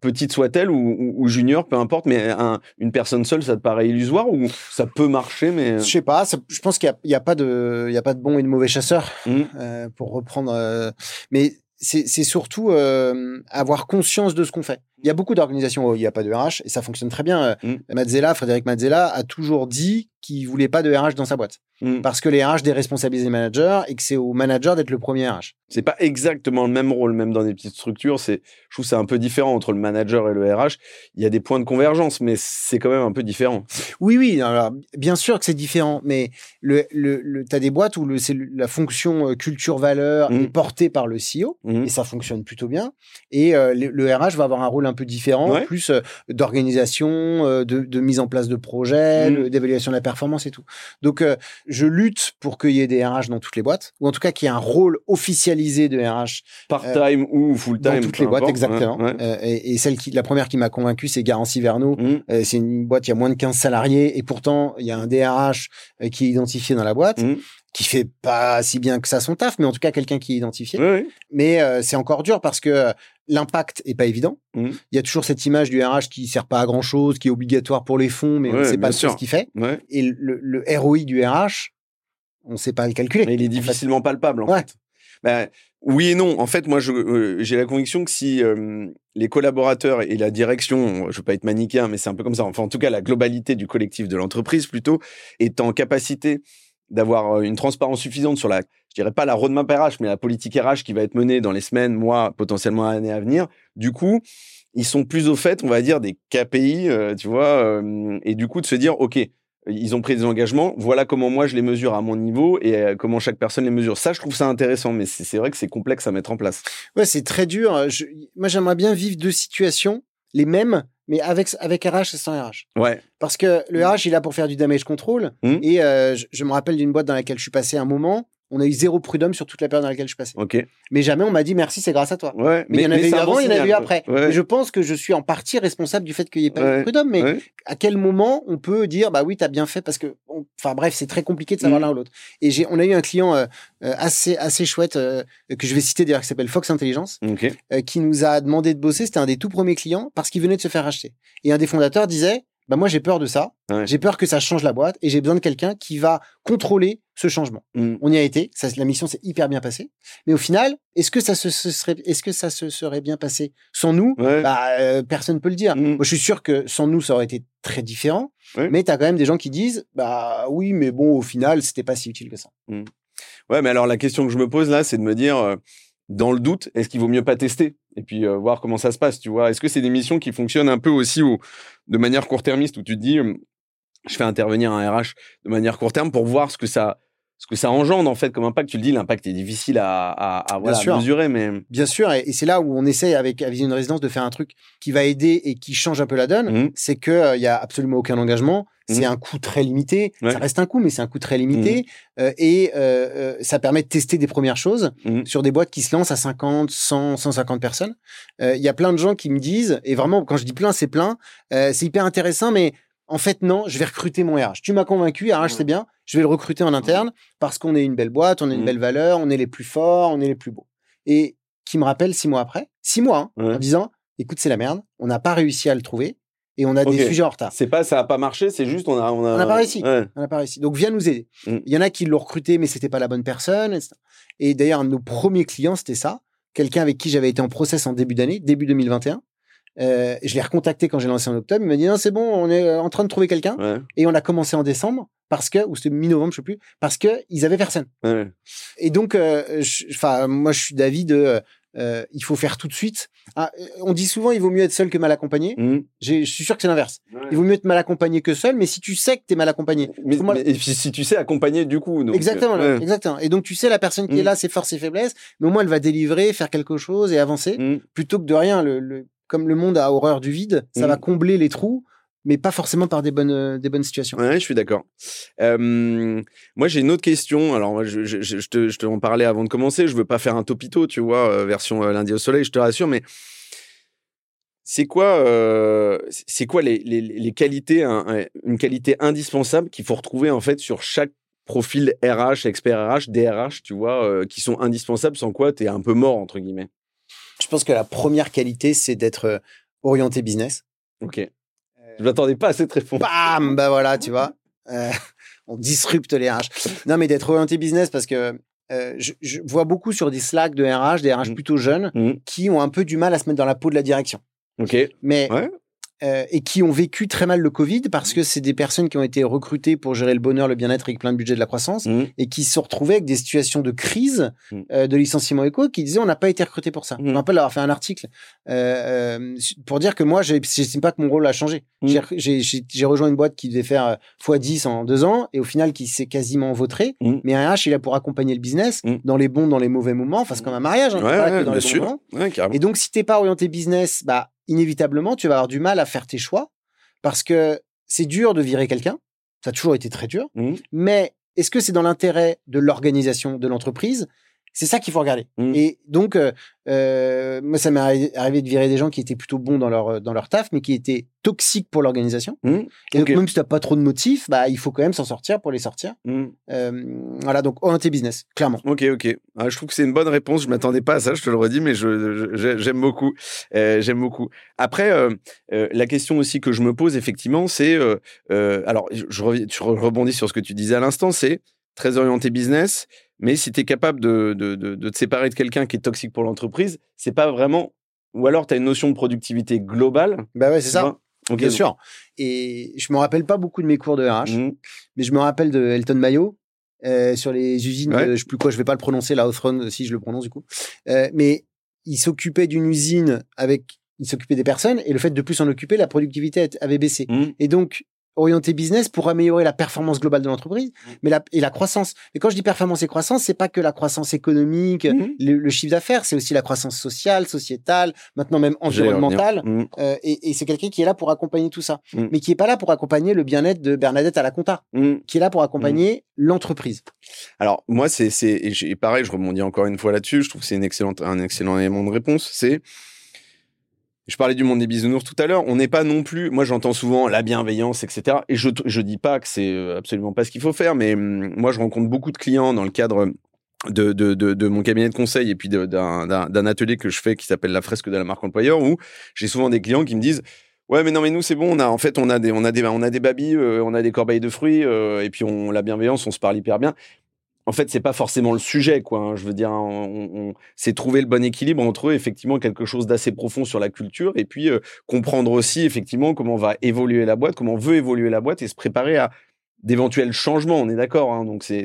petite soit-elle ou, junior, peu importe, mais une personne seule, ça te paraît illusoire ou ça peut marcher, mais je sais pas. je pense qu'il n'y a, pas de, il y a pas de bon et de mauvais chasseurs mmh. euh, pour reprendre. Euh, mais c'est surtout euh, avoir conscience de ce qu'on fait. Il y a beaucoup d'organisations où il n'y a pas de RH et ça fonctionne très bien. Mmh. Mazzella, Frédéric Mazzella a toujours dit qu'il voulait pas de RH dans sa boîte. Mmh. Parce que les RH déresponsabilisent les managers et que c'est au manager d'être le premier RH. C'est pas exactement le même rôle, même dans des petites structures. C'est, je trouve c'est un peu différent entre le manager et le RH. Il y a des points de convergence, mais c'est quand même un peu différent. Oui, oui. Alors, bien sûr que c'est différent, mais le, le, le t'as des boîtes où le, la fonction euh, culture-valeur mmh. est portée par le CEO mmh. et ça fonctionne plutôt bien. Et euh, le, RH va avoir un rôle un peu différent, Ouais. plus euh, d'organisation, euh, de, de mise en place de projets, Mm. d'évaluation de la performance et tout. Donc, euh, je lutte pour qu'il y ait des RH dans toutes les boîtes, ou en tout cas qu'il y ait un rôle officialisé de RH Part-time ou full-time. dans toutes les boîtes, importe. exactement. Ouais, ouais. Et, et celle qui, la première qui m'a convaincu, c'est Garantie Verno. Mm, c'est une boîte, il y a moins de 15 salariés, et pourtant, il y a un DRH qui est identifié dans la boîte, mm. qui fait pas si bien que ça son taf, mais en tout cas quelqu'un qui est identifié. Mais euh, c'est encore dur parce que l'impact est pas évident. Mhm. Il y a toujours cette image du RH qui sert pas à grand chose, qui est obligatoire pour les fonds, mais on Ouais, ne sait pas sûr. ce qu'il fait. Ouais. Et le, le ROI du RH, on ne sait pas le calculer. Mais il est fait. difficilement palpable, en Ouais. fait. Ben, oui et non. En fait, moi, euh, j'ai la conviction que si euh, les collaborateurs et la direction, je veux pas être manichéen, mais c'est un peu comme ça. Enfin, en tout cas, la globalité du collectif de l'entreprise, plutôt, est en capacité d'avoir euh, une transparence suffisante sur la, je dirais pas la roadmap RH, mais la politique RH qui va être menée dans les semaines, mois, potentiellement années à venir. Du coup, ils sont plus au fait, on va dire, des KPI, euh, tu vois, euh, et du coup de se dire, ok, ils ont pris des engagements, voilà comment moi je les mesure à mon niveau et comment chaque personne les mesure. Ça, je trouve ça intéressant, mais c'est c'est vrai que c'est complexe à mettre en place. Ouais, c'est très dur. Moi, j'aimerais bien vivre deux situations, les mêmes, mais avec, avec RH et sans RH. Ouais. Parce que le RH, il est là pour faire du damage control. Mhm. Et euh, je, je me rappelle d'une boîte dans laquelle je suis passé un moment. On a eu zéro prud'homme sur toute la période dans laquelle je. Ok. Mais jamais on m'a dit merci, c'est grâce à toi. Ouais. Mais, il y en avait eu avant, il y en a signal, eu après. Ouais. Et je pense que je suis en partie responsable du fait qu'il n'y ait pas eu de prud'homme. Mais à quel moment on peut dire bah oui, tu as bien fait parce que, on- enfin bref, c'est très compliqué de savoir Mhm. l'un ou l'autre. Et j'ai, on a eu un client euh, euh, assez assez chouette euh, que je vais citer d'ailleurs qui s'appelle Fox Intelligence, euh, qui nous a demandé de bosser. C'était un des tout premiers clients parce qu'il venait de se faire racheter. Et un des fondateurs disait bah moi j'ai peur de ça, Ouais. j'ai peur que ça change la boîte et j'ai besoin de quelqu'un qui va contrôler ce changement. Mm. On y a été, ça, la mission s'est hyper bien passée. Mais au final, est-ce que ça se, se serait, est-ce que ça se serait bien passé sans nous? Ouais. bah, euh, personne peut le dire. Mm. Moi, je suis sûr que sans nous, ça aurait été très différent. Mais tu as quand même des gens qui disent, bah oui, mais bon, au final, c'était pas si utile que ça. Ouais, mais alors la question que je me pose là, c'est de me dire, euh, dans le doute, est-ce qu'il vaut mieux pas tester et puis euh, voir comment ça se passe, tu vois? Est-ce que c'est des missions qui fonctionnent un peu aussi au, de manière court-termiste où tu te dis, euh, je fais intervenir un RH de manière court terme pour voir ce que ça, ce que ça engendre en fait comme impact? Tu le dis, l'impact est difficile à, à, à, voilà, à mesurer, mais Bien sûr, et, et c'est là où on essaie avec Vision de Résidence de faire un truc qui va aider et qui change un peu la donne. Mhm. C'est qu'il il y a absolument aucun engagement. C'est Mhm. un coût très limité. Ouais. Ça reste un coût, mais c'est un coût très limité. Euh, et euh, euh, ça permet de tester des premières choses Mhm. sur des boîtes qui se lancent à 50, 100, 150 personnes. Euh, Il y a plein de gens qui me disent, et vraiment, quand je dis plein, c'est plein, c'est hyper intéressant, mais en fait, non, je vais recruter mon RH. Tu m'as convaincu, RH, c'est bien, je vais le recruter en interne parce qu'on est une belle boîte, on a une belle valeur, on est les plus forts, on est les plus beaux. Et qui me rappelle six mois après, six mois, hein, en disant, écoute, c'est la merde, on n'a pas réussi à le trouver et on a des sujets en retard. c'est pas, ça a pas marché, c'est juste on a, on a, On n'a pas réussi. Ouais. On n'a pas réussi. Donc, viens nous aider. Mm. Il y en a qui l'ont recruté, mais c'était pas la bonne personne. etc. Et d'ailleurs, un de nos premiers clients, c'était ça. Quelqu'un avec qui j'avais été en process en début d'année, début 2021. Euh, je l'ai recontacté quand j'ai lancé en octobre. Il m'a dit non, c'est bon, on est euh, en train de trouver quelqu'un. Ouais. Et on a commencé en décembre parce que, ou c'était mi-novembre, je sais plus, parce que ils avaient personne. Ouais. Et donc, euh, enfin, moi, je suis d'avis de, euh, il faut faire tout de suite. Ah, euh, on dit souvent, il vaut mieux être seul que mal accompagné. J'ai- Je suis sûr que c'est l'inverse. Il vaut mieux être mal accompagné que seul, mais si tu sais que tu es mal accompagné, Mais, Moi- mais- et puis si tu sais accompagner du coup. Donc, exactement, euh, ouais. exactement. Et donc tu sais la personne qui est Mm. là, ses forces et faiblesses, mais au moins elle va délivrer, faire quelque chose et avancer, Mhm. plutôt que de rien. Le, le- comme le monde a horreur du vide, ça Mm. va combler les trous, mais pas forcément par des bonnes, euh, des bonnes situations. Ouais, je suis d'accord. Euh, moi, j'ai une autre question. Alors, moi, je, je, je, je te, je te en parlais avant de commencer. Je veux pas faire un topito, tu vois, euh, version euh, lundi au soleil, je te rassure, mais c'est quoi, euh, c'est quoi les, les, les qualités, un- un- une qualité indispensable qu'il faut retrouver en fait sur chaque profil RH, expert RH, DRH, tu vois, euh, qui sont indispensables, sans quoi tu es un peu mort, entre guillemets? Je pense que la première qualité, c'est d'être orienté business. Ok. Je m'attendais pas à cette réponse. Bam, bah voilà, tu vois. Euh, on disrupte les RH. Non, mais d'être orienté business parce que euh, je, je vois beaucoup sur des Slack de RH, des RH Mm. plutôt jeunes, Mhm. qui ont un peu du mal à se mettre dans la peau de la direction. Ok. Mais Ouais. Euh, et qui ont vécu très mal le Covid parce que c'est des personnes qui ont été recrutées pour gérer le bonheur, le bien-être avec plein de budget de la croissance Mhm. et qui se retrouvées avec des situations de crise, Mm. euh, de licenciement éco, qui disaient on n'a pas été recruté pour ça. Mm. Je me rappelle avoir fait un article euh, pour dire que moi, j'estime pas que mon rôle a changé. Mm. J'ai- rejoint une boîte qui devait faire euh, x10 en deux ans et au final qui s'est quasiment vautré. Mm. Mais un RH, il est là pour accompagner le business Mm. dans les bons, dans les mauvais moments. Enfin, c'est comme un mariage, hein, Ouais, ouais, dans bien les bons sûr. moments. Ouais. Et donc, si t'es pas orienté business, bah, inévitablement, tu vas avoir du mal à faire tes choix parce que c'est dur de virer quelqu'un. Ça a toujours été très dur. Mmh. Mais est-ce que c'est dans l'intérêt de l'organisation de l'entreprise c'est ça qu'il faut regarder. Mmh. Et donc, euh, euh, moi, ça m'est arri- arrivé de virer des gens qui étaient plutôt bons dans leur, dans leur taf, mais qui étaient toxiques pour l'organisation. Mmh. Et donc, même si tu n'as pas trop de motifs, bah, il faut quand même s'en sortir pour les sortir. Mmh. Euh, voilà, donc orienté business, clairement. Ok, ok. Ah, je trouve que c'est une bonne réponse. Je m'attendais pas à ça, je te le redis, mais je, je- j'aime beaucoup. Euh, j'aime beaucoup. Après, euh, euh, la question aussi que je me pose, effectivement, c'est... euh, euh, alors, je, je rebondis sur ce que tu disais à l'instant, c'est très orienté business, mais si tu es capable de, de, de, de te séparer de quelqu'un qui est toxique pour l'entreprise, c'est pas vraiment... Ou alors, tu as une notion de productivité globale. Bah ouais, c'est ça. Bien donc- sûr. Et je me rappelle pas beaucoup de mes cours de RH, Mmh. mais je me rappelle de Elton Mayo euh, sur les usines. Ouais. de- je sais plus quoi, je vais pas le prononcer, la Hawthorne, si je le prononce du coup. Euh, mais il s'occupait d'une usine avec, il s'occupait des personnes et le fait de plus s'en occuper, la productivité avait baissé. Mmh. Et donc, orienté business pour améliorer la performance globale de l'entreprise, Mmh. mais la, et la croissance. Mais quand je dis performance et croissance, c'est pas que la croissance économique, Mmh. le, le chiffre d'affaires, c'est aussi la croissance sociale, sociétale, maintenant même environnementale. Mmh. Euh, et et c'est quelqu'un qui est là pour accompagner tout ça, mais qui est pas là pour accompagner le bien-être de Bernadette à la compta, qui est là pour accompagner l'entreprise. Alors moi c'est pareil je rebondis encore une fois là-dessus je trouve que c'est excellente un excellent élément de réponse c'est je parlais du monde des bisounours tout à l'heure on n'est pas non plus moi j'entends souvent la bienveillance etc et je je dis pas que c'est euh, absolument pas ce qu'il faut faire mais hum, moi je rencontre beaucoup de clients dans le cadre de, mon cabinet de conseil et puis d'un atelier que je fais qui s'appelle la fresque de la marque employeur où j'ai souvent des clients qui me disent Ouais, mais non, mais nous c'est bon. On a en fait, on a des, on a des, on a des babys, euh, on a des corbeilles de fruits, euh, et puis on la bienveillance, on se parle hyper bien. En fait, c'est pas forcément le sujet, quoi. hein. Je veux dire, on, on- c'est trouver le bon équilibre entre effectivement quelque chose d'assez profond sur la culture et puis euh, comprendre aussi effectivement comment va évoluer la boîte, comment veut évoluer la boîte et se préparer à d'éventuels changements. On est d'accord. hein. Donc c'est,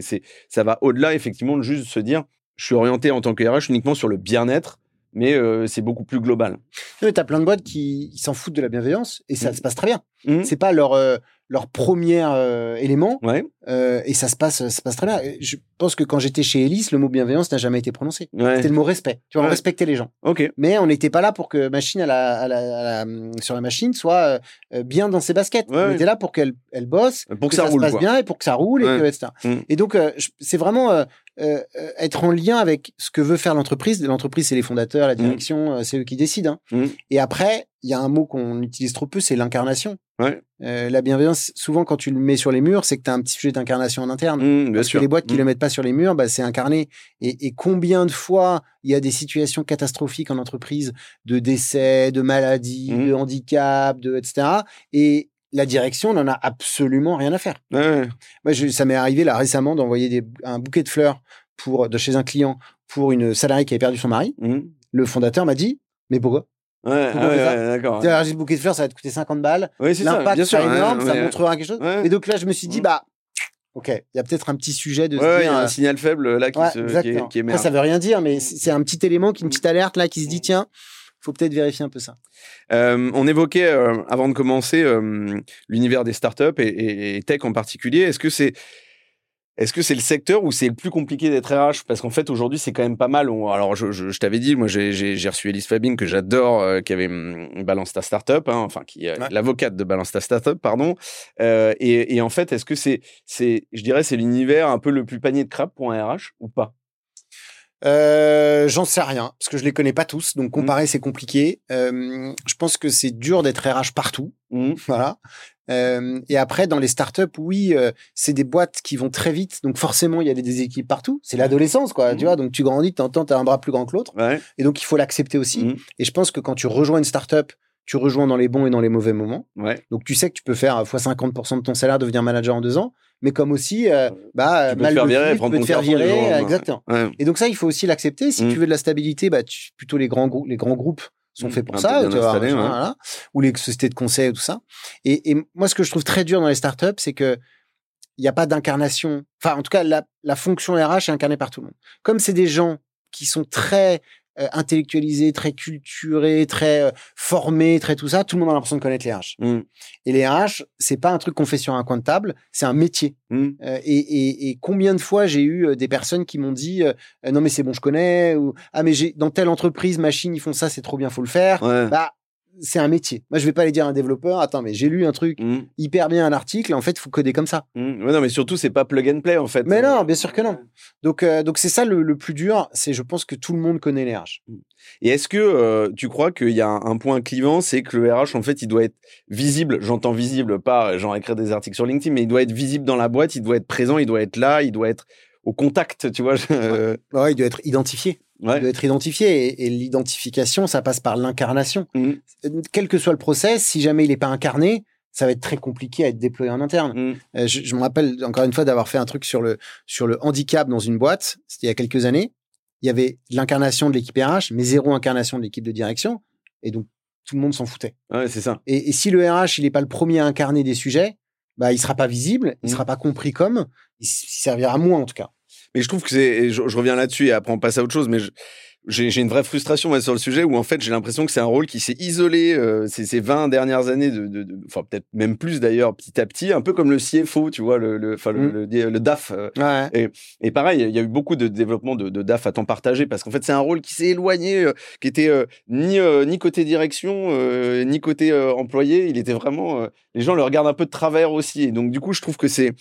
ça va au-delà effectivement de juste se dire, je suis orienté en tant que RH uniquement sur le bien-être, mais euh, c'est beaucoup plus global. Tu as plein de boîtes qui s'en foutent de la bienveillance et ça Mm. se passe très bien. Mhm. C'est pas leur euh, leur premier euh, élément Ouais, euh, et ça se passe ça se passe très bien. Je pense que quand j'étais chez Ellis, le mot bienveillance n'a jamais été prononcé. ouais. C'était le mot respect. Tu vois, on respectait les gens. Ok. Mais on n'était pas là pour que machine à la, à la- à la- sur la machine soit bien dans ses baskets. Ouais, on était là pour qu'elle elle bosse, Pour que ça roule, passe quoi. bien et pour que ça roule, et que, etc. Mm. Et donc, c'est vraiment être en lien avec ce que veut faire l'entreprise. L'entreprise, c'est les fondateurs, la direction, euh, c'est eux qui décident. hein. Et après, il y a un mot qu'on utilise trop peu, c'est l'incarnation. Ouais. Euh, la bienveillance, souvent quand tu le mets sur les murs, c'est que tu as un petit sujet d'incarnation en interne. Mmh, bien Parce sûr. que les boîtes qui Mmh. le mettent pas sur les murs, bah, c'est incarné. Et, et combien de fois il y a des situations catastrophiques en entreprise de décès, de maladies, Mhm. de handicap, de etc. Et la direction n'en a absolument rien à faire. Ouais. Moi, je- ça m'est arrivé là récemment d'envoyer un bouquet de fleurs pour de chez un client pour une salariée qui avait perdu son mari. Mmh. Le fondateur m'a dit mais pourquoi? Ouais, ouais, ça ouais, d'accord. Tu as bouquet de fleurs, ça va te coûter 50 balles. Oui, c'est ça, L'impact sûr. sera énorme, ouais, ça montrera quelque chose. Et donc là, je me suis dit bah ok, il y a peut-être un petit sujet de Ouais, il y a euh, un signal faible là qui, se, qui, est, qui Après, émerge. ça veut rien dire, mais c'est un petit élément, qui- une petite alerte là qui se dit tiens, faut peut-être vérifier un peu ça. Euh, on évoquait euh, avant de commencer euh, l'univers des startups et, et, et tech en particulier. Est-ce que c'est est-ce que c'est le secteur où c'est le plus compliqué d'être RH Parce qu'en fait, aujourd'hui, c'est quand même pas mal. On- alors, je, je, je t'avais dit, moi, j'ai- reçu Elise Fabing, que j'adore, euh, qui avait hum, Balance ta Startup, hein, enfin, qui est Ouais. l'avocate de Balance ta Startup, pardon. Euh, et, et en fait, est-ce que c'est, c'est, je dirais, c'est l'univers un peu le plus panier de crabe pour un RH ou pas? Euh, J'en sais rien, parce que je les connais pas tous, Mmh. donc comparer c'est compliqué. Euh, je pense que c'est dur d'être RH partout, Mmh. voilà. Euh, et après, dans les startups, oui, euh, c'est des boîtes qui vont très vite, donc forcément, il y a des, des équipes partout. C'est l'adolescence, quoi, tu vois. Donc tu grandis, t'entends, t'as un bras plus grand que l'autre, Ouais. et donc il faut l'accepter aussi. Mhm. Et je pense que quand tu rejoins une startup, tu rejoins dans les bons et dans les mauvais moments. Ouais. Donc tu sais que tu peux faire x 50% de ton salaire, devenir manager en deux ans, mais comme aussi, euh, bah, Tu peux te faire virer, tu peux te faire virer, exactement. Ouais. Et donc ça, il faut aussi l'accepter. Si Mm. tu veux de la stabilité, bah, tu- plutôt les grands, grou- les grands groupes sont Mm. faits pour ça, tu vois, ouais. voilà. ou les sociétés de conseil, tout ça. Et, et moi, ce que je trouve très dur dans les startups, c'est que il n'y a pas d'incarnation. Enfin, en tout cas, la, la fonction RH est incarnée par tout le monde. Comme c'est des gens qui sont très euh, intellectualisés, très culturés, très euh, formés, très tout ça, tout le monde a l'impression de connaître les RH. Mm. Et les RH, c'est pas un truc qu'on fait sur un coin de table, c'est un métier. Mm. Euh, et, et- et combien de fois j'ai eu euh, des personnes qui m'ont dit Euh, non mais c'est bon je connais ou ah mais j'ai dans telle entreprise machine ils font ça c'est trop bien faut le faire Ouais. bah c'est un métier. Moi, je vais pas aller dire à un développeur, attends, mais j'ai lu un truc Mmh. hyper bien, un article, en fait, il faut coder comme ça. Mmh. Ouais, non, mais surtout, c'est pas plug and play en fait. Mais non, bien sûr que non. Donc, euh, donc c'est ça le, le plus dur, c'est je pense que tout le monde connaît les RH. Et est-ce que euh, tu crois qu'il y a un, un point clivant, c'est que le RH, en fait, il doit être visible. J'entends visible, pas euh, genre écrire des articles sur LinkedIn, mais il doit être visible dans la boîte, il doit être présent, il doit être là, il doit être au contact, tu vois. je- euh, Ouais, il doit être identifié. Il ouais. doit être identifié. Et, et l'identification, ça passe par l'incarnation. Mmh. Euh, Quel que soit le process, si jamais il n'est pas incarné, ça va être très compliqué à être déployé en interne. Mmh. Euh, je, je me rappelle encore une fois d'avoir fait un truc sur le, sur le handicap dans une boîte. C'était il y a quelques années. Il y avait l'incarnation de l'équipe RH, mais zéro incarnation de l'équipe de direction. Et donc, tout le monde s'en foutait. Ouais, c'est ça. Et, et si le RH, il n'est pas le premier à incarner des sujets, bah, il sera pas visible, il Mm. sera pas compris comme, il, il servira moins en tout cas. Mais je trouve que c'est, je, je reviens là-dessus et après on passe à autre chose, mais j'ai une vraie frustration sur le sujet où en fait j'ai l'impression que c'est un rôle qui s'est isolé euh, ces, ces 20 dernières années, de, de, de- enfin peut-être même plus d'ailleurs, petit à petit, un peu comme le CFO, tu vois, le, le, le, Mm. le, le DAF. euh, Ouais. Et pareil, il y a eu beaucoup de développement de, de DAF à temps partagé parce qu'en fait, c'est un rôle qui s'est éloigné, euh, qui était euh, ni, ni côté direction, ni côté employé. Il était vraiment. les gens le regardent un peu de travers aussi. Et donc, du coup, je trouve que c'est.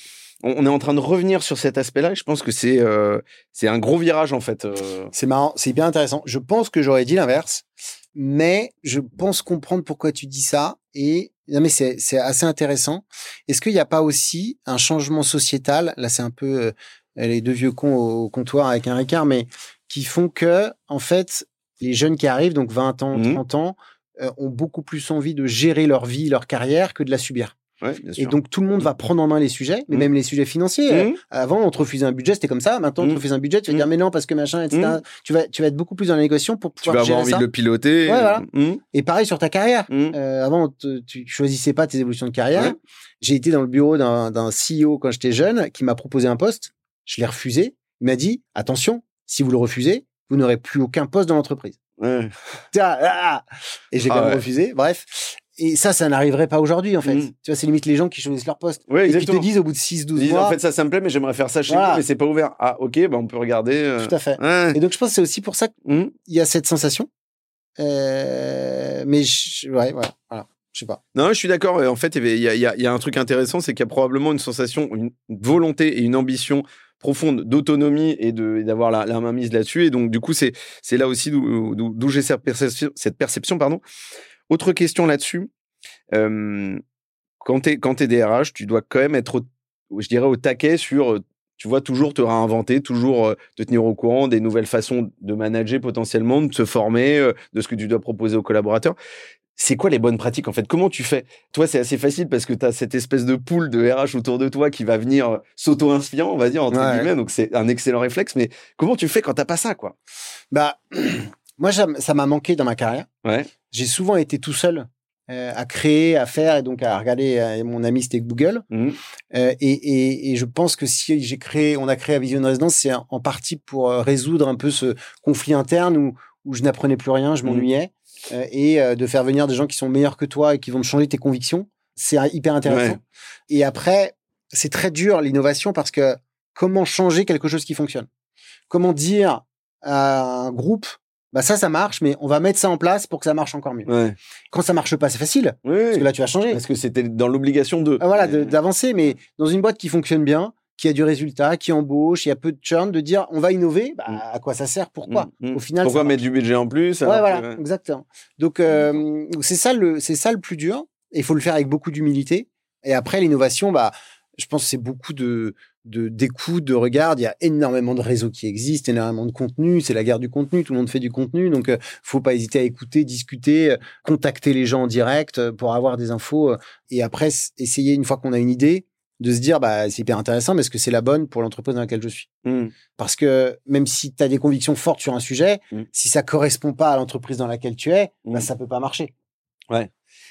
On, est en train de revenir sur cet aspect-là et je pense que c'est euh, c'est un gros virage en fait. euh. C'est marrant, c'est hyper intéressant. Je pense que j'aurais dit l'inverse, mais je pense comprendre pourquoi tu dis ça. Et non, mais c'est c'est assez intéressant. Est-ce qu'il n'y a pas aussi un changement sociétal? Là, c'est un peu euh, les deux vieux cons au comptoir avec un Ricard, mais qui font que, en fait, les jeunes qui arrivent, donc 20 ans, Mhm. 30 ans, euh, ont beaucoup plus envie de gérer leur vie, leur carrière, que de la subir. Ouais, bien Et donc, tout le monde va prendre en main les sujets, mais Mhm. même les sujets financiers. Mhm. Avant, on te refusait un budget, c'était comme ça. Maintenant, on te refuse un budget, tu vas dire, mais non, parce que machin, etc. Tu, vas, tu vas être beaucoup plus dans la négociation pour tu pouvoir vas gérer avoir envie ça. de le piloter. Ouais, voilà. Mmh, Et pareil sur ta carrière. mmh. Euh, avant, te- tu choisissais pas tes évolutions de carrière. Ouais. J'ai été dans le bureau d'un CEO quand j'étais jeune qui m'a proposé un poste. Je l'ai refusé. Il m'a dit, attention, si vous le refusez, vous n'aurez plus aucun poste dans l'entreprise. Ouais. Ah, ah. Et j'ai Ah quand même ouais. refusé. Bref. Et ça, ça n'arriverait pas aujourd'hui, en fait. Mhm. Tu vois, c'est limite les gens qui choisissent leur poste. Ouais, et qui te disent au bout de 6, Ils 12 disent, mois. en fait, ça, ça me plaît, mais j'aimerais faire ça chez Voilà. vous, mais c'est pas ouvert. Ah, ok, bah, on peut regarder. euh. Tout à fait. Ouais. Et donc, je pense que c'est aussi pour ça Mmh. qu'il y a cette sensation. Euh, mais je, ouais, voilà, voilà. Je sais pas. Non, je suis d'accord. En fait, il y a, y y un truc intéressant, c'est qu'il y a probablement une sensation, une volonté et une ambition profonde d'autonomie et d'avoir la, la main mise là-dessus. Et donc, du coup, c'est là aussi d'où j'ai cette perception, cette perception. Pardon. Autre question là-dessus. Euh, quand tu es, t'es DRH, tu dois quand même être, au- je dirais, au taquet sur, tu vois, toujours te réinventer, toujours te tenir au courant des nouvelles façons de manager potentiellement, de se former, de ce que tu dois proposer aux collaborateurs. C'est quoi les bonnes pratiques en fait? Comment tu fais? Toi, c'est assez facile parce que tu as cette espèce de poule de RH autour de toi qui va venir s'auto-inspirant, on va dire, entre Ouais. guillemets. Donc, c'est un excellent réflexe. Mais comment tu fais quand t'as pas ça, quoi? Bah, moi, ça m'a manqué dans ma carrière. Ouais. J'ai souvent été tout seul euh, à créer, à faire, et donc à regarder. euh, mon ami, c'était Google. Mhm. Euh, et, et, et je pense que si j'ai créé, on a créé Vision de Résidence, c'est en partie pour résoudre un peu ce conflit interne où, où je n'apprenais plus rien, je Mhm. m'ennuyais, et de faire venir des gens qui sont meilleurs que toi et qui vont changer tes convictions. C'est hyper intéressant. Ouais. Et après, c'est très dur l'innovation parce que comment changer quelque chose qui fonctionne? Comment dire à un groupe, bah ça, ça marche, mais on va mettre ça en place pour que ça marche encore mieux. Ouais. Quand ça marche pas, c'est facile Oui, parce que là, tu vas changer. parce que c'était dans l'obligation de. Ah, voilà, d'avancer, mais dans une boîte qui fonctionne bien, qui a du résultat, qui embauche, il y a peu de churn, de dire on va innover, bah, Mm. à quoi ça sert Pourquoi? Mm, mm. Au final, Pourquoi mettre du budget en plus Ouais, voilà, que- exactement. Donc, euh, c'est ça le, c'est ça le plus dur. Il faut le faire avec beaucoup d'humilité. Et après, l'innovation, bah, je pense que c'est beaucoup de, de, d'écoute, de regard. Il y a énormément de réseaux qui existent, énormément de contenu. C'est la guerre du contenu. Tout le monde fait du contenu. Donc, euh, faut pas hésiter à écouter, discuter, euh, contacter les gens en direct euh, pour avoir des infos. euh, Et après, essayer, une fois qu'on a une idée, de se dire, bah, c'est hyper intéressant, mais est-ce que c'est la bonne pour l'entreprise dans laquelle je suis? Mm. Parce que même si tu as des convictions fortes sur un sujet, Mm. si ça correspond pas à l'entreprise dans laquelle tu es, Mm. bah, ça peut pas marcher.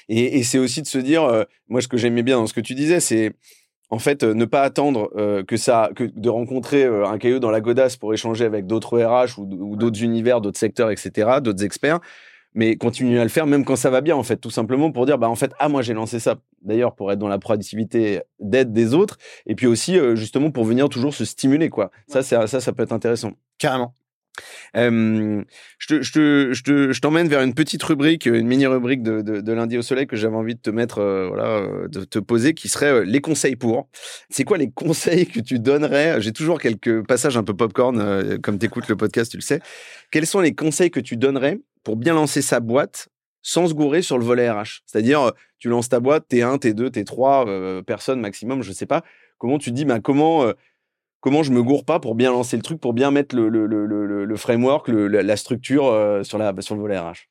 Et, et c'est aussi de se dire, moi, ce que j'aimais bien dans ce que tu disais, c'est en fait euh, ne pas attendre euh, que ça, que de rencontrer euh, un caillou dans la godasse pour échanger avec d'autres RH ou, ou d'autres univers, d'autres secteurs, etc., d'autres experts, mais continuer à le faire même quand ça va bien, en fait, tout simplement pour dire, bah en fait, ah moi j'ai lancé ça, d'ailleurs pour être dans la productivité d'aide des autres, et puis aussi justement pour venir toujours se stimuler, quoi. Ça, ça, ça peut être intéressant. Carrément. Je te, je te, je te, je t'emmène vers une petite rubrique, une mini rubrique de, lundi au soleil que j'avais envie de te mettre, euh, voilà, euh, de te poser, qui serait euh, les conseils pour. C'est quoi les conseils que tu donnerais? J'ai toujours quelques passages un peu popcorn, comme t'écoutes le podcast, tu le sais. Quels sont les conseils que tu donnerais pour bien lancer sa boîte sans se gourer sur le volet RH C'est-à-dire, tu lances ta boîte, t'es un, t'es deux, t'es trois euh, personnes maximum, je sais pas. Comment tu dis, bah, comment comment je me gourre pas pour bien lancer le truc, pour bien mettre le, le, le, le, le framework, la, structure euh, sur, la, sur le volet RH.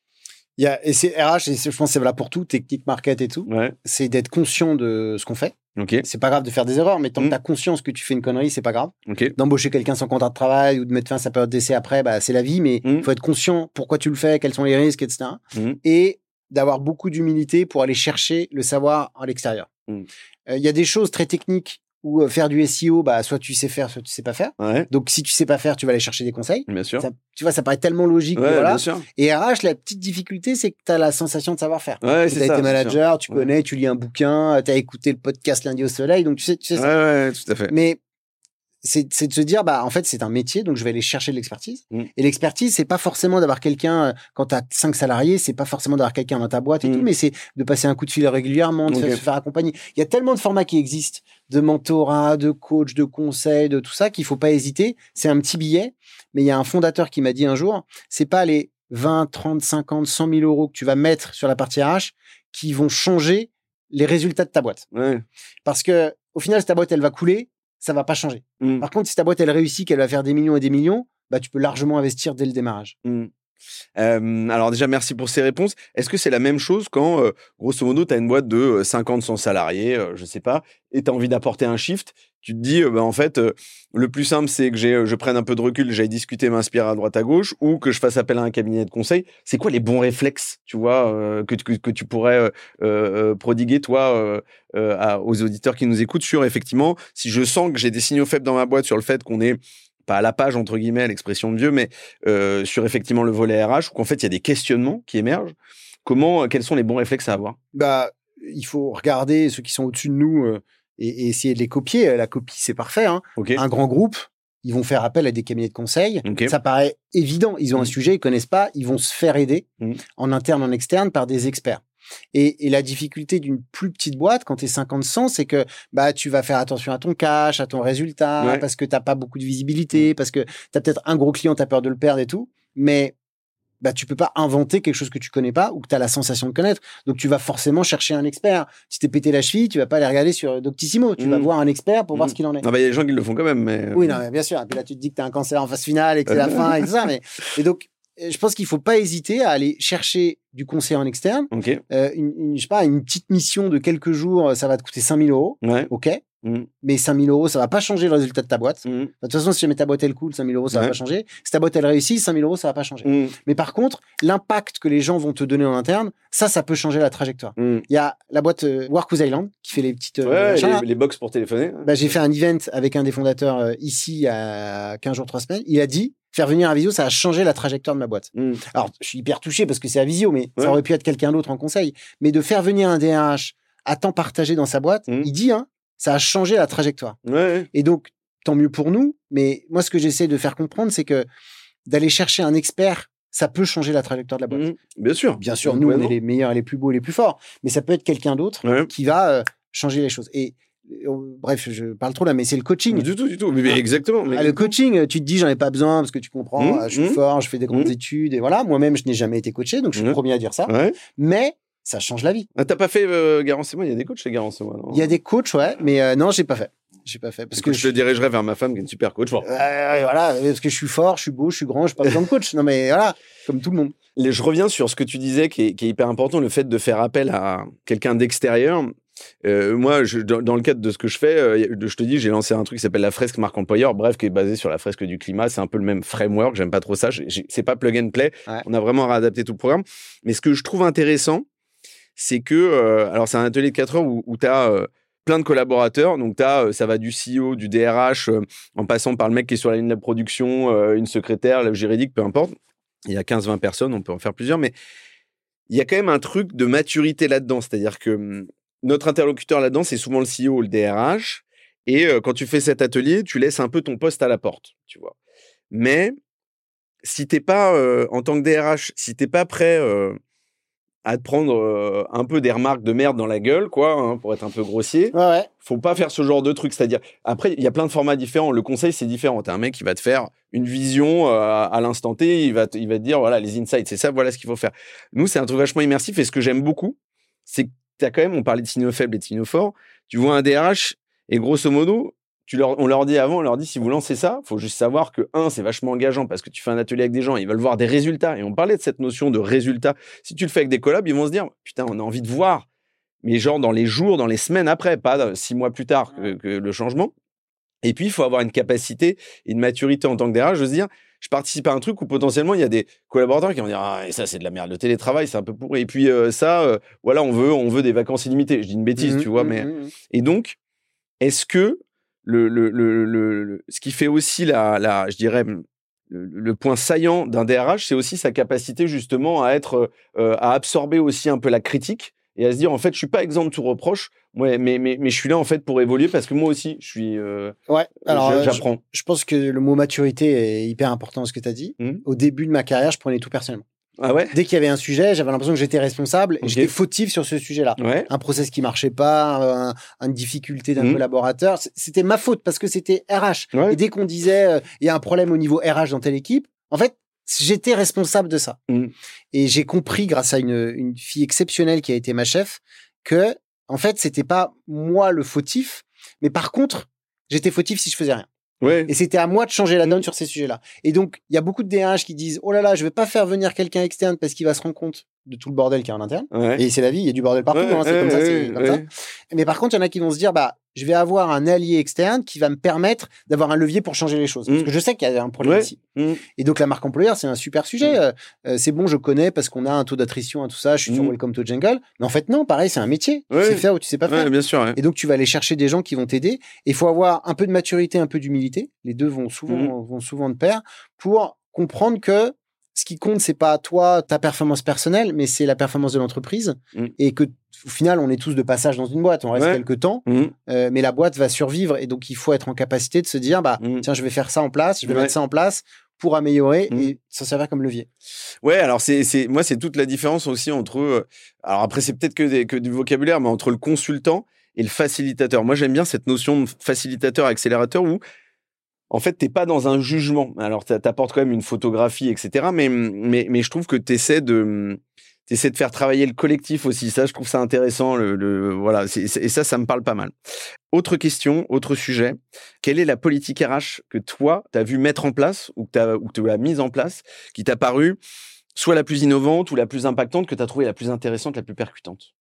Il y a, et c'est RH, et je pense que c'est valable pour tout, technique, market et tout. Ouais, C'est d'être conscient de ce qu'on fait. ok, C'est pas grave de faire des erreurs, mais tant que tu as conscience que tu fais une connerie, c'est pas grave. ok. D'embaucher quelqu'un sans contrat de travail ou de mettre fin à sa période d'essai après, bah, c'est la vie, mais il Mm. faut être conscient pourquoi tu le fais, quels sont les risques, etc. Mhm. Et d'avoir beaucoup d'humilité pour aller chercher le savoir à l'extérieur. Euh. Il y a des choses très techniques où euh, faire du SEO, bah, soit tu sais faire, soit tu sais pas faire. Ouais, Donc, si tu sais pas faire, tu vas aller chercher des conseils. bien sûr. Ça- tu vois, ça paraît tellement logique. que Ouais, voilà. bien sûr. Et RH, la petite difficulté, c'est que tu as la sensation de savoir faire. Ouais, tu as ça. été manager, tu connais, tu lis un bouquin, tu as écouté le podcast lundi au soleil, donc tu sais, tu sais ça. ouais, tout à fait. Mais c'est de se dire, bah, en fait, c'est un métier, donc je vais aller chercher de l'expertise. Mm. Et l'expertise, c'est pas forcément d'avoir quelqu'un, euh, quand tu as cinq salariés, c'est pas forcément d'avoir quelqu'un dans ta boîte et Mm. tout, mais c'est de passer un coup de fil régulièrement, de se faire accompagner. Il y a tellement de formats qui existent, de mentorat, de coach, de conseils, de tout ça, qu'il faut pas hésiter. C'est un petit billet, mais il y a un fondateur qui m'a dit un jour, c'est pas les 20, 30, 50, 100 000 euros que tu vas mettre sur la partie RH qui vont changer les résultats de ta boîte. Ouais. Parce que, au final, si ta boîte, elle va couler, ça va pas changer. Mm. Par contre, si ta boîte, elle réussit, qu'elle va faire des millions et des millions, bah, tu peux largement investir dès le démarrage. Mm. Alors déjà, merci pour ces réponses. Est-ce que c'est la même chose quand, grosso modo, tu as une boîte de euh, 50, 100 salariés, euh, je sais pas, et tu as envie d'apporter un shift? Tu te dis, bah, en fait, le plus simple, c'est que je prenne un peu de recul, j'aille discuter, m'inspirer à droite, à gauche, ou que je fasse appel à un cabinet de conseil. C'est quoi les bons réflexes, tu vois, que, que, tu pourrais prodiguer, toi, aux auditeurs qui nous écoutent sur, effectivement, si je sens que j'ai des signaux faibles dans ma boîte sur le fait qu'on est pas à la page entre guillemets l'expression de vieux mais euh, sur effectivement le volet RH ou qu'en fait il y a des questionnements qui émergent comment euh, quels sont les bons réflexes à avoir? Bah, il faut regarder ceux qui sont au-dessus de nous euh, et, et essayer de les copier. La copie, c'est parfait. Hein. Un grand groupe, ils vont faire appel à des cabinets de conseil. Ça paraît évident. Ils ont un Mm. sujet, ils connaissent pas, ils vont se faire aider Mm. en interne, en externe par des experts. Et, et la difficulté d'une plus petite boîte, quand tu es 50-100, c'est que bah, tu vas faire attention à ton cash, à ton résultat, Ouais. parce que tu pas beaucoup de visibilité, parce que tu as peut-être un gros client, tu as peur de le perdre et tout. Mais bah, tu peux pas inventer quelque chose que tu connais pas ou que tu as la sensation de connaître. Donc, tu vas forcément chercher un expert. Si t'es pété la cheville, tu vas pas aller regarder sur Doctissimo. Tu vas Mm. voir un expert pour voir ce qu'il en est. Ah bah, il y a des gens qui le font quand même mais Oui, non, mais bien sûr. Et puis là, tu te dis que tu as un cancer en phase finale et que c'est la fin et tout ça. Mais... Et donc, euh, je pense qu'il faut pas hésiter à aller chercher du conseil en externe. ok Euh, une, une- je sais pas, une petite mission de quelques jours, euh, ça va te coûter 5000 euros. ouais OK. Mm. Mais 5000 euros, ça va pas changer le résultat de ta boîte. Mm. De toute façon, si jamais ta boîte elle coule, 5000 euros, ça va Ouais. pas changer. Si ta boîte elle réussit, 5000 euros, ça va pas changer. Mm. Mais par contre, l'impact que les gens vont te donner en interne, ça, ça peut changer la trajectoire. Il y a la boîte euh, Work with Island qui fait les petites. euh, machins, les, les box pour téléphoner Bah, j'ai fait un event avec un des fondateurs euh, ici à 15 jours, 3 semaines. Il a dit, faire venir un visio, ça a changé la trajectoire de ma boîte. Mm. Alors, je suis hyper touché parce que c'est à visio, mais Ouais. ça aurait pu être quelqu'un d'autre en conseil. Mais de faire venir un DRH à temps partagé dans sa boîte, Mm. il dit, hein, ça a changé la trajectoire. ouais Et donc, tant mieux pour nous. Mais moi, ce que j'essaie de faire comprendre, c'est que d'aller chercher un expert, ça peut changer la trajectoire de la boîte. Mm. bien sûr Bien sûr, nous, on est les meilleurs les plus beaux les plus forts. Mais ça peut être quelqu'un d'autre Ouais. qui va euh, changer les choses. Et bref, je parle trop là, mais c'est le coaching. du tout du tout mais, mais exactement mais Ah, le coaching, tu te dis, j'en ai pas besoin parce que tu comprends, Mmh, euh, je suis mmh. fort, je fais des grandes Mmh. études et voilà. Moi-même, je n'ai jamais été coaché, donc je suis le premier à dire ça. ouais Mais ça change la vie. ah, t'as pas fait euh, Garance et moi? Il y a des coachs chez Garance et moi Il y a des coachs, ouais, mais euh, non, j'ai pas fait. J'ai pas fait parce que que je te dirigerai vers ma femme qui est une super coach Bon. Euh, voilà, parce que je suis fort, je suis beau, je suis grand, je pas besoin de coach. Non, mais voilà, comme tout le monde. Je reviens sur ce que tu disais qui est, qui est hyper important, le fait de faire appel à quelqu'un d'extérieur. Euh, moi, je, dans, dans le cadre de ce que je fais, euh, je te dis, j'ai lancé un truc qui s'appelle la fresque marque employeur, bref, qui est basé sur la fresque du climat. C'est un peu le même framework. J'aime pas trop ça. C'est pas plug and play. Ouais. On a vraiment réadapté tout le programme. Mais ce que je trouve intéressant, c'est que, euh, alors, c'est un atelier de 4 heures où, où tu as plein de collaborateurs. Donc, t'as, euh, ça va du CEO, du DRH, en passant par le mec qui est sur la ligne de la production, une secrétaire, le juridique, peu importe. Il y a 15-20 personnes, on peut en faire plusieurs, mais il y a quand même un truc de maturité là-dedans. C'est-à-dire que hum, notre interlocuteur là-dedans, c'est souvent le CEO ou le DRH. Et euh, quand tu fais cet atelier, tu laisses un peu ton poste à la porte, tu vois. Mais si t'es pas euh, en tant que DRH, si t'es pas prêt euh, à te prendre un peu des remarques de merde dans la gueule, quoi, hein, pour être un peu grossier, Ouais, ouais. faut pas faire ce genre de truc. C'est-à-dire, après, il y a plein de formats différents. Le conseil, c'est différent. T'as un mec qui va te faire une vision à l'instant T. Il va, te, il va te dire, voilà, les insights, c'est ça, voilà ce qu'il faut faire. Nous, c'est un truc vachement immersif. Et ce que j'aime beaucoup, c'est que t'as quand même, on parlait de signaux faibles et de signaux forts. Tu vois un DRH et grosso modo, tu leur, on leur dit avant, on leur dit si vous lancez ça, faut juste savoir que un, c'est vachement engageant parce que tu fais un atelier avec des gens, ils veulent voir des résultats. Et on parlait de cette notion de résultat. Si tu le fais avec des collabs, ils vont se dire putain, on a envie de voir, mais genre dans les jours, dans les semaines après, pas six mois plus tard que, que le changement. Et puis il faut avoir une capacité et une maturité en tant que DRH de se dire je participe à un truc où potentiellement il y a des collaborateurs qui vont dire ah et ça c'est de la merde. Le télétravail c'est un peu pourri. Et puis euh, ça euh, voilà on veut on veut des vacances illimitées. Je dis une bêtise Mhm, tu vois mhm, mais mhm. et donc, est-ce que le, le, le, ce qui fait aussi la, la je dirais, le, le point saillant d'un DRH, c'est aussi sa capacité justement à être, euh, à absorber aussi un peu la critique et à se dire en fait, je suis pas exempt de tout reproche, ouais, mais, mais, mais je suis là en fait pour évoluer parce que moi aussi, je suis, euh, Ouais. Alors, euh, je, j'apprends. je pense que le mot maturité est hyper important dans ce que tu as dit. Mhm. Au début de ma carrière, je prenais tout personnellement. Ah ouais, Dès qu'il y avait un sujet, j'avais l'impression que j'étais responsable et j'étais fautif sur ce sujet-là. ouais, Un process qui marchait pas, un- une difficulté d'un Mhm. collaborateur, c'était ma faute parce que c'était RH. ouais, Et dès qu'on disait euh, il y a un problème au niveau RH dans telle équipe, en fait, j'étais responsable de ça. Mhm. Et j'ai compris grâce à une, une fille exceptionnelle qui a été ma chef que en fait, c'était pas moi le fautif, mais par contre, j'étais fautif si je faisais rien. ouais, Et c'était à moi de changer la donne Mm. sur ces sujets-là. Et donc, il y a beaucoup de DRH qui disent, oh là là, je vais pas faire venir quelqu'un externe parce qu'il va se rendre compte de tout le bordel qu'il y a en interne. ouais. Et c'est la vie, il y a du bordel partout, Ouais, hein, c'est ouais, comme ça, ouais, c'est comme ça. ouais. Mais par contre, il y en a qui vont se dire, bah, je vais avoir un allié externe qui va me permettre d'avoir un levier pour changer les choses. Parce Mm. que je sais qu'il y a un problème ici. Mhm. Et donc, la marque employeur, c'est un super sujet. Mm. Euh, euh, c'est bon, je connais parce qu'on a un taux d'attrition, un tout ça, je suis sur Mm. Welcome to Jungle. Mais en fait, non, pareil, c'est un métier. Tu sais faire ou tu sais pas faire. Bien sûr. Et donc, tu vas aller chercher des gens qui vont t'aider. Et il faut avoir un peu de maturité, un peu d'humilité. Les deux vont souvent, vont souvent de pair pour comprendre que ce qui compte, c'est pas toi, ta performance personnelle, mais c'est la performance de l'entreprise. Mhm. Et que, au final, on est tous de passage dans une boîte. On reste Ouais. quelques temps, Mhm. euh, mais la boîte va survivre. Et donc, il faut être en capacité de se dire, bah, Mhm. tiens, je vais faire ça en place, je vais Ouais. mettre ça en place pour améliorer et s'en servir comme levier. Ouais, alors c'est c'est moi c'est toute la différence aussi entre euh, alors après c'est peut-être que des- que du vocabulaire mais entre le consultant et le facilitateur. Moi j'aime bien cette notion de facilitateur accélérateur où en fait t'es pas dans un jugement. Alors t'a- t'apportes quand même une photographie etc. Mais mais mais je trouve que t'essaies de t'essaies de faire travailler le collectif aussi. Ça je trouve ça intéressant. Le, le- voilà et ça ça me parle pas mal. Autre question, autre sujet. Quelle est la politique RH que toi, tu as vu mettre en place ou que tu as mise en place qui t'a paru soit la plus innovante ou la plus impactante que tu as trouvé la plus intéressante, la plus percutante?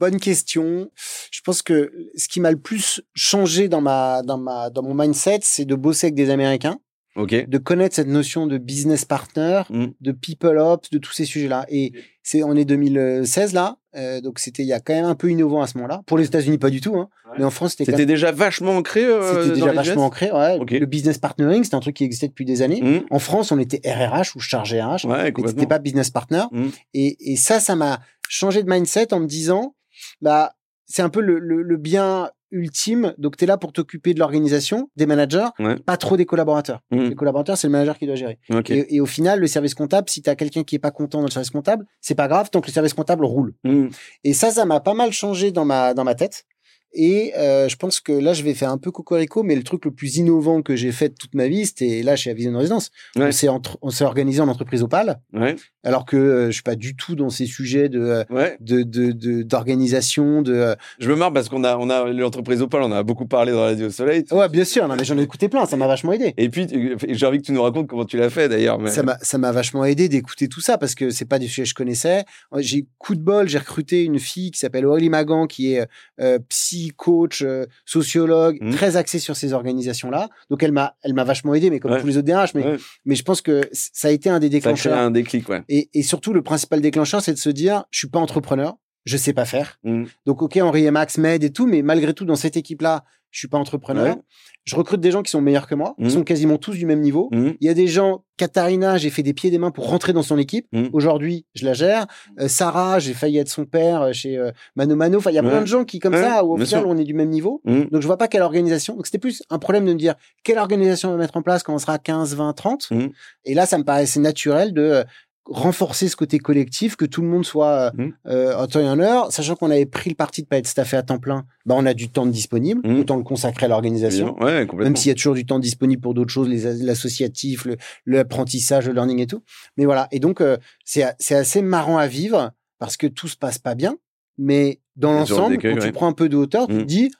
Bonne question. Je pense que ce qui m'a le plus changé dans ma, dans ma, dans mon mindset, c'est de bosser avec des Américains, Ok. de connaître cette notion de business partner, Mm. de people ops, de tous ces sujets-là. Et c'est, on est 2016 là, euh, donc c'était il y a quand même un peu innovant à ce moment-là. Pour les États-Unis, pas du tout, hein. Ouais. Mais en France, c'était même, déjà vachement ancré euh, c'était déjà vachement ancré. Ouais. Ok. Le business partnering, c'était un truc qui existait depuis des années. Mm. En France, on était RRH ou chargé RH. Ouais, mais c'était pas business partner. Mm. Et, et ça, ça m'a changé de mindset en me disant, bah, c'est un peu le, le, le bien ultime. Donc, tu es là pour t'occuper de l'organisation, des managers, Ouais. pas trop des collaborateurs. Mm. Les collaborateurs, c'est le manager qui doit gérer. Et, et au final, le service comptable, si tu as quelqu'un qui est pas content dans le service comptable, c'est pas grave tant que le service comptable roule. Mm. Et ça, ça m'a pas mal changé dans ma, dans ma tête. Et euh, je pense que là, je vais faire un peu cocorico, mais le truc le plus innovant que j'ai fait de toute ma vie, c'était là chez Avision Résidence. Ouais. On s'est entre- on s'est organisé en entreprise opale, Ouais. alors que euh, je suis pas du tout dans ces sujets de euh, Ouais. de de de- d'organisation de, euh, Je me marre parce qu'on a, on a l'entreprise Opal, on en a beaucoup parlé dans la Radio Soleil. ouais bien sûr non mais j'en ai écouté plein ça m'a vachement aidé Et puis, j'ai envie que tu nous racontes comment tu l'as fait d'ailleurs. Mais... ça m'a ça m'a vachement aidé d'écouter tout ça parce que c'est pas des sujets que je connaissais j'ai coup de bol j'ai recruté une fille qui s'appelle Aurélie Magan qui est euh, psy coach euh, sociologue Mhm. très axée sur ces organisations là donc elle m'a elle m'a vachement aidé mais comme Ouais. tous les autres DRH mais Ouais. mais je pense que ça a été un des Ça a créé déclencheurs un déclic, ouais. et, et surtout le principal déclencheur c'est de se dire je suis pas entrepreneur je sais pas faire Mm. Donc, ok, Henri et Max m'aident et tout, mais malgré tout, dans cette équipe-là, Je suis pas entrepreneur. Ouais. Je recrute des gens qui sont meilleurs que moi, Mhm. qui sont quasiment tous du même niveau. Mhm. Il y a des gens, Katharina, j'ai fait des pieds et des mains pour rentrer dans son équipe. Mhm. Aujourd'hui, je la gère. Euh, Sarah, j'ai failli être son père euh, chez euh, Mano Mano. Enfin, il y a Ouais. plein de gens qui, comme Ouais, ça, au bien final, sûr. on est du même niveau. Mhm. Donc, je vois pas quelle organisation. Donc, c'était plus un problème de me dire quelle organisation on va mettre en place quand on sera à 15, 20, 30. Mhm. Et là, ça me paraissait naturel de euh, renforcer ce côté collectif, que tout le monde soit Mhm. euh, en temps et en heure, sachant qu'on avait pris le parti de pas être staffé à temps plein. Bah, on a du temps disponible, Mhm. autant le consacrer à l'organisation. Ouais. Même s'il y a toujours du temps disponible pour d'autres choses, les l'associatif, le- l'apprentissage, le, learning et tout. Mais voilà. Et donc, euh, c'est assez marrant à vivre parce que tout se passe pas bien. Mais dans l'ensemble, quand ouais. tu prends un peu de hauteur, tu te dis,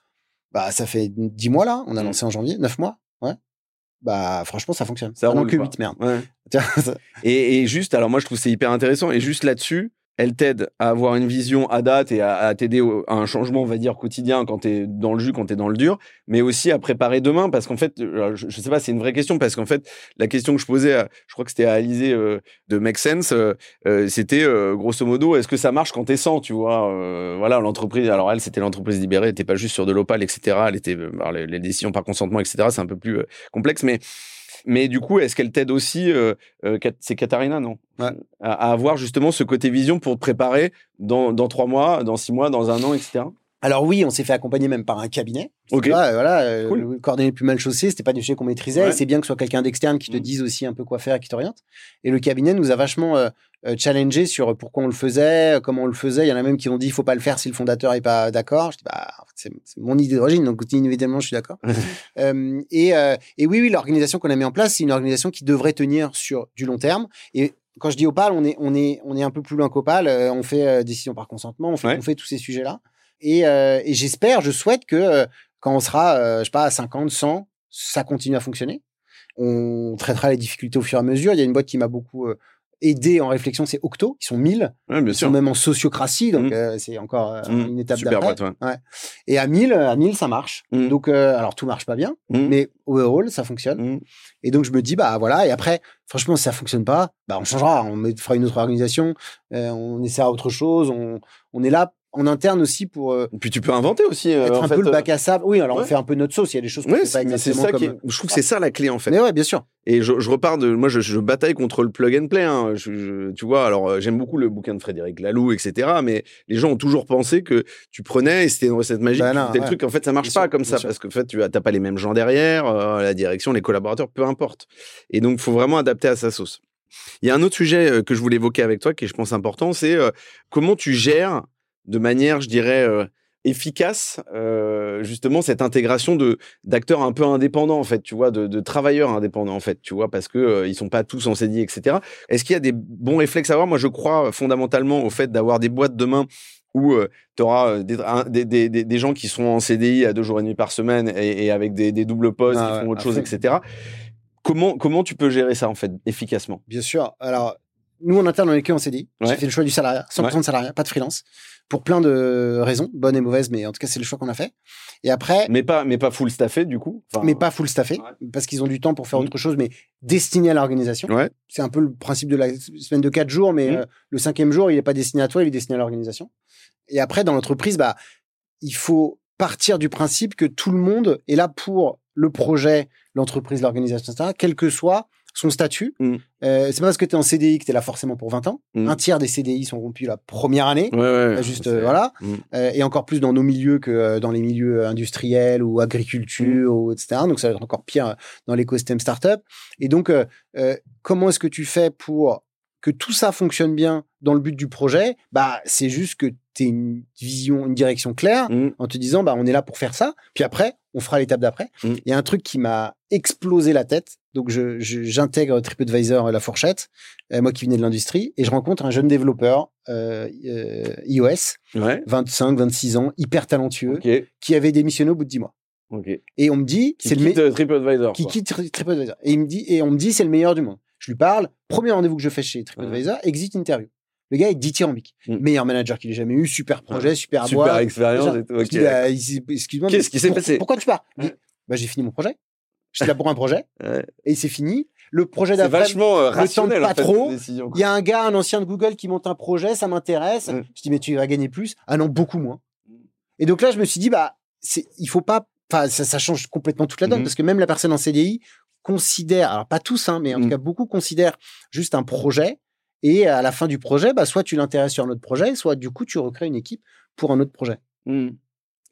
bah, ça fait 10 mois là, on a Mm. lancé en janvier, 9 mois. Ouais. Bah, franchement, ça fonctionne. Ça Ah roule, que quoi. 8, merde. Ouais. Et, et juste, alors moi je trouve c'est hyper intéressant. Et juste là-dessus, elle t'aide à avoir une vision à date et à, t'aider à un changement, on va dire, quotidien quand t'es dans le jus, quand t'es dans le dur, mais aussi à préparer demain. Parce qu'en fait, euh, je, je sais pas, c'est une vraie question. Parce qu'en fait, la question que je posais, je crois que c'était à Alizé euh, de Make Sense, euh, c'était grosso modo, est-ce que ça marche quand t'es 100, tu vois Voilà, l'entreprise, alors elle, c'était l'entreprise libérée, elle était pas juste sur de l'opale, etc. Elle était, les, les décisions par consentement, etc. C'est un peu plus complexe, mais. Mais du coup, est-ce qu'elle t'aide aussi euh, euh, C'est Katharina, non? Ouais. à, à avoir justement ce côté vision pour te préparer dans, dans trois mois, dans six mois, dans un an, etc. Alors oui, on s'est fait accompagner même par un cabinet. Ok. Vois, euh, voilà, euh, Cool. le coordonné plus mal chaussé, c'était pas des sujets qu'on maîtrisait. Ouais. et C'est bien que ce soit quelqu'un d'externe qui te Mm. dise aussi un peu quoi faire et qui t'oriente. Et le cabinet nous a vachement euh, euh, challengé sur pourquoi on le faisait, euh, comment on le faisait. Il y en a même qui ont dit il faut pas le faire si le fondateur est pas d'accord. Je dis bah c'est mon idée d'origine, donc inévitablement je suis d'accord. Euh, et, euh, et oui, oui, l'organisation qu'on a mis en place, c'est une organisation qui devrait tenir sur du long terme. Et quand je dis Opal, on est, on est, on est un peu plus loin qu'Opal. Euh, on fait euh, décision par consentement, on fait, Ouais. on fait tous ces sujets-là. Et, euh, et j'espère, je souhaite que euh, quand on sera, euh, je sais pas, à 50, 100, ça continue à fonctionner. On traitera les difficultés au fur et à mesure. Il y a une boîte qui m'a beaucoup euh, aidé en réflexion, c'est Octo. Ils sont 1000. Ouais, bien Ils sûr. sont même en sociocratie, donc Mm. euh, c'est encore euh, Mm. une étape Super d'après. boîte, ouais. Et à 1000, à 1000, ça marche. Mm. Donc, alors tout marche pas bien, mais overall, ça fonctionne. Et donc, je me dis, bah voilà. Et après, franchement, si ça fonctionne pas, bah on changera. On fera une autre organisation. on essaiera autre chose. On, on est là en interne aussi pour euh, Puis tu peux inventer aussi. euh, être en un fait, peu le euh, bac à sable. Oui, alors ouais. on fait un peu notre sauce. Il y a des choses qu'on Ouais, fait pas mais c'est exactement ça qui comme. est- Je trouve que c'est ça la clé en fait. Mais ouais, bien sûr. Et je, je repars de. Moi, je, je bataille contre le plug and play. hein. Je- tu vois, alors euh, j'aime beaucoup le bouquin de Frédéric Laloux, etc. Mais les gens ont toujours pensé que tu prenais et c'était une recette magique. Bah tu faisais le ouais. truc. En fait, ça marche Bien pas sûr, comme ça sûr. parce que en fait, tu as t'as pas les mêmes gens derrière, euh, la direction, les collaborateurs, peu importe. Et donc, faut vraiment adapter à sa sauce. Il y a un autre sujet que je voulais évoquer avec toi qui est, je pense, important, c'est comment tu gères de manière, je dirais, euh, efficace euh, justement cette intégration de d'acteurs un peu indépendants en fait tu vois de, de travailleurs indépendants en fait tu vois parce que euh, ils sont pas tous en CDI etc est-ce qu'il y a des bons réflexes à avoir? Moi je crois euh, fondamentalement au fait d'avoir des boîtes demain où tu auras des, un- des, des, des- gens qui sont en CDI à deux jours et demi par semaine et, et avec des, doubles postes Ah qui ouais, font autre chose etc comment comment tu peux gérer ça en fait efficacement? Bien sûr. Alors, nous, en interne, on est que en CDI. J'ai Ouais. fait le choix du salariat, 100% de salariat, pas de freelance, pour plein de raisons, bonnes et mauvaises, mais en tout cas, c'est le choix qu'on a fait. Et après, mais pas mais pas full staffé du coup Enfin, mais pas full staffé, parce qu'ils ont du temps pour faire Mhm. autre chose, mais destiné à l'organisation. ouais C'est un peu le principe de la semaine de quatre jours, mais Mhm. euh, le cinquième jour, il n'est pas destiné à toi, il est destiné à l'organisation. Et après, dans l'entreprise, bah, il faut partir du principe que tout le monde est là pour le projet, l'entreprise, l'organisation, etc., quel que soit son statut. Mhm. Euh, c'est pas parce que tu es en CDI que tu es là forcément pour 20 ans. Mhm. Un tiers des CDI sont rompus la première année. ouais ouais Euh, Juste, euh, voilà. Euh, et encore plus dans nos milieux que dans les milieux industriels ou agriculture, ou etc. Donc, ça va être encore pire dans l'écosystème startup. Et donc, comment est-ce que tu fais pour que tout ça fonctionne bien dans le but du projet? Bah, c'est juste que tu une vision, une direction claire en te disant, bah, on est là pour faire ça. Puis après, on fera l'étape d'après. Il Mm. y a un truc qui m'a explosé la tête. Donc, je, je- j'intègre TripAdvisor euh, La Fourchette, euh, moi qui venais de l'industrie, et je rencontre un jeune développeur euh, euh, iOS, ouais 25, 26 ans, hyper talentueux, qui avait démissionné au bout de 10 mois. Et on me dit, qui c'est le quitte me- TripAdvisor qui quoi. quitte Tri- TripAdvisor. Et il me dit, et on me dit, c'est le meilleur du monde. Je lui parle, premier rendez-vous que je fais chez TripAdvisor, exit interview. Le gars est dithyrambique. Mm. Meilleur manager qu'il ait jamais eu, super projet, super, super boîte. expérience et tout, Je ok. dis, il s'est- excuse-moi. Qu'est-ce qui s'est passé? Pourquoi tu pars Ouais. bah, J'ai fini mon projet. J'étais là pour un projet Ouais. et c'est fini. Le projet d'après, vachement euh, le rationnel en pas fait, trop, il y a un gars, un ancien de Google qui monte un projet, ça m'intéresse. Mm. Je dis, mais tu vas gagner plus. Ah non, beaucoup moins. Et donc là, je me suis dit, bah, c'est, il faut pas enfin, ça, ça change complètement toute la donne Mhm. parce que même la personne en CDI considère, alors pas tous, hein, mais en Mhm. tout cas beaucoup considèrent juste un projet. Et à la fin du projet, bah, soit tu l'intéresses sur un autre projet, soit du coup tu recrées une équipe pour un autre projet.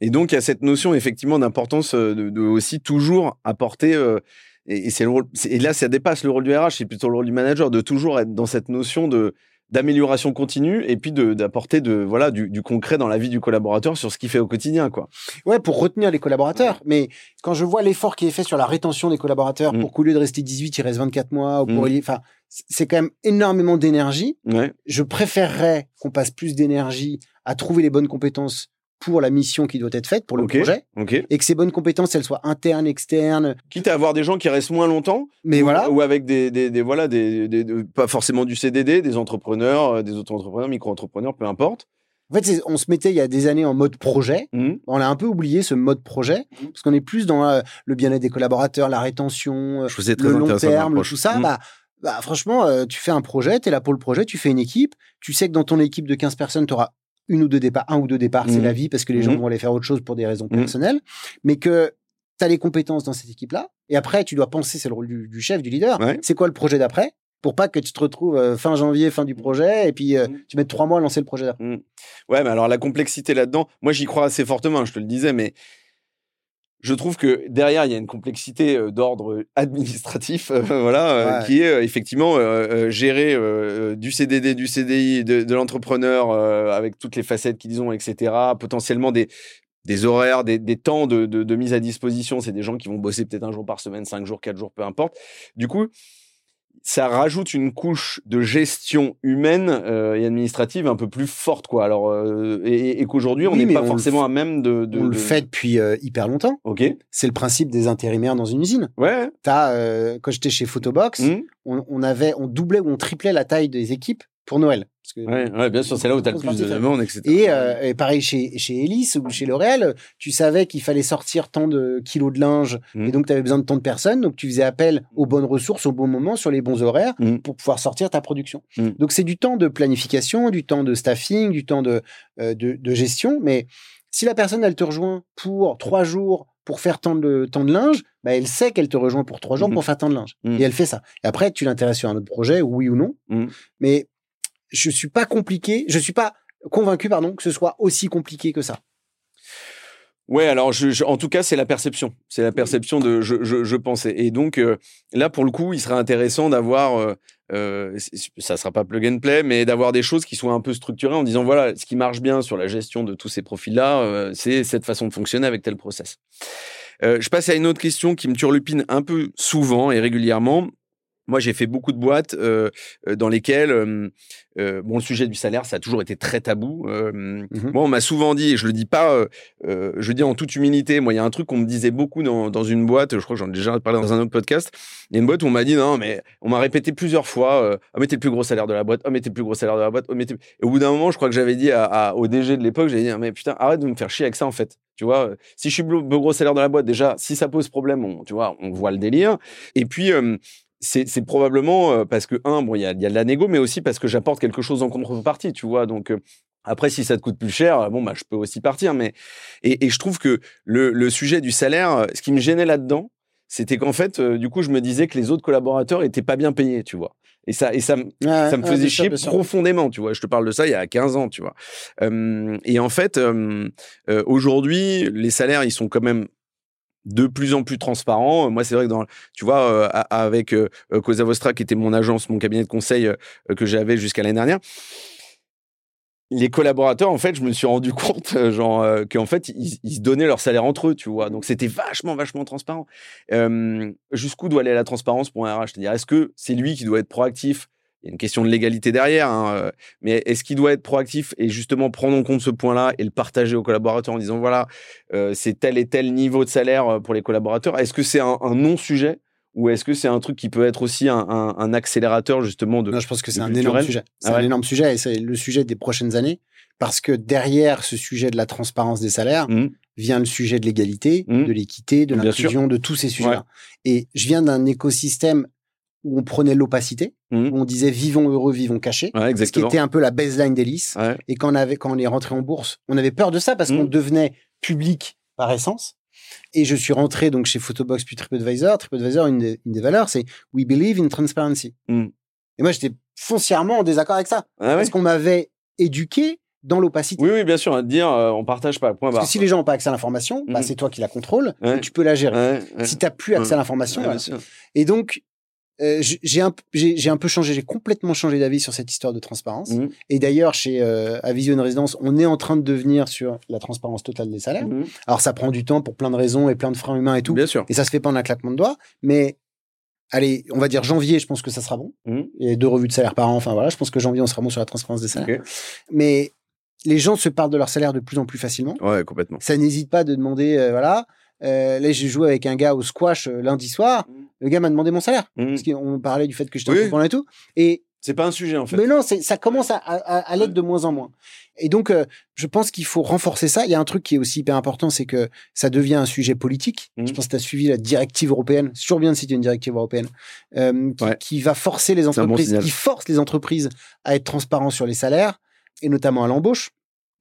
Mm. Et donc, il y a cette notion effectivement d'importance euh, de, de aussi toujours apporter. euh, et et c'est le rôle. Et là, ça dépasse le rôle du RH, c'est plutôt le rôle du manager de toujours être dans cette notion de d'amélioration continue et puis d'apporter de voilà du, du concret dans la vie du collaborateur sur ce qu'il fait au quotidien quoi. Ouais, pour retenir les collaborateurs. Mais quand je vois l'effort qui est fait sur la rétention des collaborateurs Mhm. pour qu'au lieu de rester 18, ils restent 24 mois, ou pour, enfin, c- c'est quand même énormément d'énergie. Ouais. Je préférerais qu'on passe plus d'énergie à trouver les bonnes compétences pour la mission qui doit être faite, pour le projet, et que ces bonnes compétences, elles soient internes, externes. Quitte à avoir des gens qui restent moins longtemps, Mais ou, voilà. ou avec des, des, des- voilà des, des- pas forcément du CDD, des entrepreneurs, euh, des auto-entrepreneurs, micro-entrepreneurs, peu importe. En fait, on se mettait il y a des années en mode projet. Mhm. On a un peu oublié ce mode projet, Mhm. parce qu'on est plus dans euh, le bien-être des collaborateurs, la rétention, euh, Je le long terme, le tout ça, Mhm. bah, bah, franchement, euh, tu fais un projet, tu es là pour le projet, tu fais une équipe, tu sais que dans ton équipe de 15 personnes, tu auras une ou deux départs, un ou deux départs, c'est Mhm. la vie, parce que les gens Mhm. vont aller faire autre chose pour des raisons Mhm. personnelles, mais que tu as les compétences dans cette équipe-là, et après, tu dois penser, c'est le rôle du, du chef, du leader, Ouais. c'est quoi le projet d'après pour pas que tu te retrouves euh, fin janvier, fin du projet, et puis euh, tu mettes trois mois à lancer le projet d'après. Ouais, mais alors la complexité là-dedans, moi j'y crois assez fortement, je te le disais, mais je trouve que derrière il y a une complexité euh, d'ordre administratif, euh, voilà, euh, qui est effectivement euh, gérer du CDD, du CDI, de, de l'entrepreneur avec toutes les facettes qu'ils ont, etc. Potentiellement des des horaires, des, des temps de, de, de mise à disposition. C'est des gens qui vont bosser peut-être un jour par semaine, cinq jours, quatre jours, peu importe. Du coup, ça rajoute une couche de gestion humaine euh, et administrative un peu plus forte, quoi. Alors, euh, et, et qu'aujourd'hui, on Oui, n'est pas on forcément f- à même de. de On le fait depuis euh, hyper longtemps. Ok. C'est le principe des intérimaires dans une usine. Ouais. T'as, euh, quand j'étais chez Photobox, Mmh. on, on avait, on doublait ou on triplait la taille des équipes pour Noël. Parce que- Ouais, ouais, bien sûr, c'est là où tu as le plus de demandes, etc. Et, euh, et pareil chez, chez Elis ou chez L'Oréal, tu savais qu'il fallait sortir tant de kilos de linge Mm. et donc tu avais besoin de tant de personnes. Donc tu faisais appel aux bonnes ressources au bon moment sur les bons horaires Mm. pour pouvoir sortir ta production. Mm. Donc c'est du temps de planification, du temps de staffing, du temps de, euh, de, de gestion. Mais si la personne, elle te rejoint pour trois jours pour faire tant de, tant de linge, bah, elle sait qu'elle te rejoint pour trois jours pour faire tant de linge. Et elle fait ça. Et après, tu l'intéresses sur un autre projet, oui ou non. Mais je suis pas compliqué, je suis pas convaincu, pardon, que ce soit aussi compliqué que ça. Ouais, alors en tout cas, c'est la perception. C'est la perception de je, je, pensais. Et donc euh, là, pour le coup, il serait intéressant d'avoir, euh, euh, ça sera pas plug and play, mais d'avoir des choses qui soient un peu structurées en disant voilà, ce qui marche bien sur la gestion de tous ces profils-là, euh, c'est cette façon de fonctionner avec tel process. Euh, je passe à une autre question qui me turlupine un peu souvent et régulièrement. Moi, j'ai fait beaucoup de boîtes euh, euh, dans lesquelles, euh, bon, le sujet du salaire, ça a toujours été très tabou. Euh. Moi, on m'a souvent dit, et je le dis pas, je le dis en toute humilité. Moi, il y a un truc qu'on me disait beaucoup dans, dans une boîte. Je crois que j'en ai déjà parlé dans un autre podcast. Il y a une boîte où on m'a dit non, mais on m'a répété plusieurs fois, oh mais t'es le plus gros salaire de la boîte, oh mais t'es le plus gros salaire de la boîte, oh mais Et au bout d'un moment, je crois que j'avais dit à, à- au DG de l'époque, j'avais dit mais putain, arrête de me faire chier avec ça en fait. Tu vois, si je suis le plus gros salaire de la boîte, déjà, si ça pose problème, on, tu vois, on voit le délire. Et puis. euh, c'est probablement euh, parce que un bon il y a, il y a de la négo mais aussi parce que j'apporte quelque chose en contrepartie tu vois donc euh, après si ça te coûte plus cher euh, bon bah je peux aussi partir mais et, et je trouve que le, le sujet du salaire ce qui me gênait là-dedans c'était qu'en fait euh, du coup je me disais que les autres collaborateurs étaient pas bien payés tu vois et ça et ça me ça me faisait chier profondément, tu vois. Je te parle de ça il y a 15 ans, tu vois. Euh, et en fait, aujourd'hui, les salaires, ils sont quand même de plus en plus transparents. Moi, c'est vrai que tu vois, euh, avec euh, euh, Cosa Vostra, qui était mon agence, mon cabinet de conseil euh, que j'avais jusqu'à l'année dernière, les collaborateurs, en fait, je me suis rendu compte, euh, genre, euh, qu'en fait, ils, ils se donnaient leur salaire entre eux, tu vois. Donc, c'était vachement, vachement transparent. Euh, jusqu'où doit aller la transparence pour un RH C'est-à-dire, est-ce que c'est lui qui doit être proactif Il y a une question de légalité derrière, hein, euh, mais est-ce qu'il doit être proactif et justement prendre en compte ce point-là et le partager aux collaborateurs en disant, voilà, euh, c'est tel et tel niveau de salaire euh, pour les collaborateurs? Est-ce que c'est un, un non-sujet ou est-ce que c'est un truc qui peut être aussi un, un- un accélérateur justement de Non, je pense que c'est un énorme sujet. C'est Ah un ouais? énorme sujet et c'est le sujet des prochaines années parce que derrière ce sujet de la transparence des salaires Mhm. vient le sujet de l'égalité, Mhm. de l'équité, de l'inclusion, de tous ces sujets-là. Et je viens d'un écosystème où on prenait l'opacité, Mhm. où on disait vivons heureux, vivons cachés, Ouais, ce qui était un peu la baseline d'Hélice. Ouais. Et quand on, avait, quand on est rentré en bourse, on avait peur de ça parce qu'on Mhm. devenait public par essence. Et je suis rentré donc chez Photobox puis TripAdvisor. TripAdvisor, une des, une des valeurs, c'est We believe in transparency. Mm. Et moi, j'étais foncièrement en désaccord avec ça. Ah Parce qu'on m'avait éduqué dans l'opacité. Oui, oui, bien sûr, à dire, euh, on partage pas, point barre. Parce que si les gens n'ont pas accès à l'information, bah, c'est toi qui la contrôles Ouais. et tu peux la gérer. Ouais, ouais. Si tu n'as plus accès à l'information, voilà. Et donc, euh, j'ai un, j'ai j'ai un peu changé, j'ai complètement changé d'avis sur cette histoire de transparence. Mhm. Et d'ailleurs, chez euh, à Vision Résidence, on est en train de devenir sur la transparence totale des salaires. Mhm. Alors, ça prend du temps pour plein de raisons et plein de freins humains et tout. Bien sûr. Et ça se fait pas en un claquement de doigts. Mais allez, on va dire janvier, je pense que ça sera bon. Il y a deux revues de salaire par an. Enfin voilà, je pense que janvier, on sera bon sur la transparence des salaires. Mais les gens se parlent de leur salaire de plus en plus facilement. Ouais, complètement. Ça n'hésite pas de demander, euh, voilà. Euh, là, j'ai joué avec un gars au squash euh, lundi soir. Mhm. Le gars m'a demandé mon salaire. Mhm. Parce qu'on parlait du fait que j'étais Oui. et tout. Et C'est pas un sujet, en fait. mais non, ça commence à, à, à l'être de moins en moins. Et donc, euh, je pense qu'il faut renforcer ça. Il y a un truc qui est aussi hyper important, c'est que ça devient un sujet politique. Mhm. Je pense que tu as suivi la directive européenne. C'est toujours bien de citer une directive européenne euh, qui, Ouais. qui va forcer les bon entreprises, qui force les entreprises à être transparents sur les salaires et notamment à l'embauche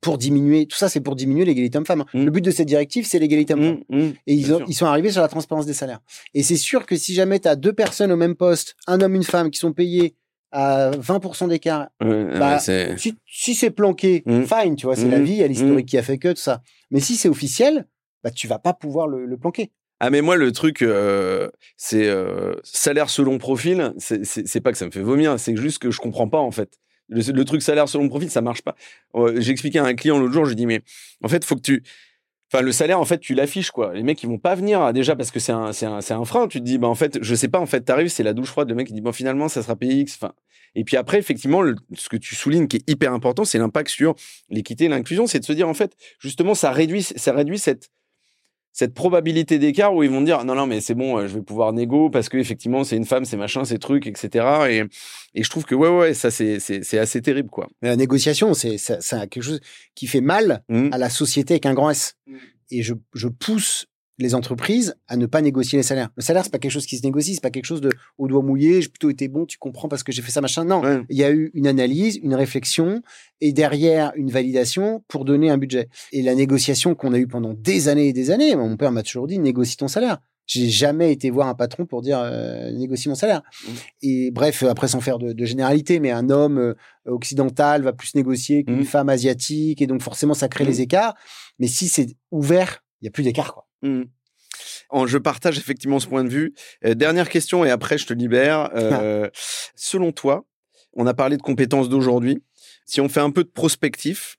pour diminuer. Tout ça, c'est pour diminuer l'égalité homme-femme. Mhm. Le but de cette directive, c'est l'égalité homme-femme. Mhm, mhm. Et ils, ont- ils sont arrivés sur la transparence des salaires. Et c'est sûr que si jamais tu as deux personnes au même poste, un homme, une femme, qui sont payés à 20% d'écart, Bah, si, si c'est planqué, Mm. fine, tu vois, c'est Mm. la vie, il y a l'historique qui a fait que, tout ça. Mais si c'est officiel, bah, tu vas pas pouvoir le, le planquer. Ah mais moi le truc euh, c'est euh, salaire selon profil, c'est pas que ça me fait vomir, c'est juste que je comprends pas en fait. Le, truc salaire selon profil, ça marche pas. Euh, J'ai expliqué à un client l'autre jour, je lui dis mais en fait faut que tu Enfin, le salaire, en fait, tu l'affiches, quoi. Les mecs, ils vont pas venir, ah, déjà, parce que c'est un, un, un frein. Tu te dis, bah, en fait, je sais pas, en fait, t'arrives, c'est la douche froide. Le mec, il dit, bon, finalement, ça sera payé X. Enfin, et puis après, effectivement, ce que tu soulignes qui est hyper important, c'est l'impact sur l'équité et l'inclusion. C'est de se dire, en fait, justement, ça réduit, ça réduit cette, cette probabilité d'écart où ils vont dire non non mais c'est bon euh, je vais pouvoir négo parce que effectivement c'est une femme c'est machin c'est truc etc et, et je trouve que ouais ouais ça c'est c'est c'est assez terrible quoi Mais la négociation, c'est ça- c'est quelque chose qui fait mal Mhm. à la société avec un grand S. Mm. Et je, je pousse les entreprises à ne pas négocier les salaires. Le salaire, c'est pas quelque chose qui se négocie, c'est pas quelque chose de au doigt mouillé, j'ai plutôt été bon, tu comprends parce que j'ai fait ça, machin. Non. Ouais. Il y a eu une analyse, une réflexion et derrière une validation pour donner un budget. Et la négociation qu'on a eue pendant des années et des années, mon père m'a toujours dit négocie ton salaire. J'ai jamais été voir un patron pour dire euh, négocie mon salaire. Mhm. Et bref, après sans faire de, de généralité, mais un homme euh, occidental va plus négocier qu'une Mhm. femme asiatique et donc forcément ça crée Mhm. les écarts. Mais si c'est ouvert, il y a plus d'écart quoi. En- je partage effectivement ce point de vue. Euh, dernière question et après je te libère. Euh, selon toi, on a parlé de compétences d'aujourd'hui. Si on fait un peu de prospectif,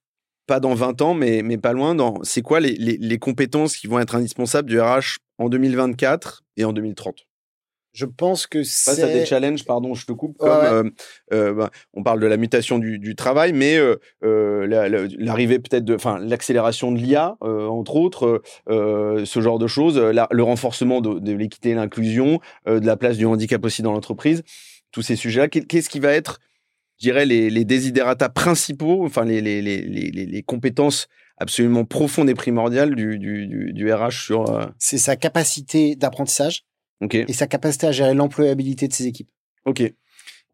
pas dans 20 ans, mais, mais pas loin, dans c'est quoi les, les, les compétences qui vont être indispensables du RH en 2024 et en 2030 Je pense que Face à des c'est challenges, pardon, je te coupe, comme ouais. euh, euh, bah, on parle de la mutation du, du travail, mais euh, la- la- l'arrivée peut-être de, enfin, l'accélération de l'IA, entre autres, ce genre de choses, la- le renforcement de, de l'équité et l'inclusion, de la place du handicap aussi dans l'entreprise, tous ces sujets-là. Qu'est- Qu'est-ce qui va être, je dirais, les, les desiderata principaux, enfin, les, compétences absolument profondes et primordiales du, du, du, du RH sur. euh, c'est sa capacité d'apprentissage Ok, et sa capacité à gérer l'employabilité de ses équipes. ok,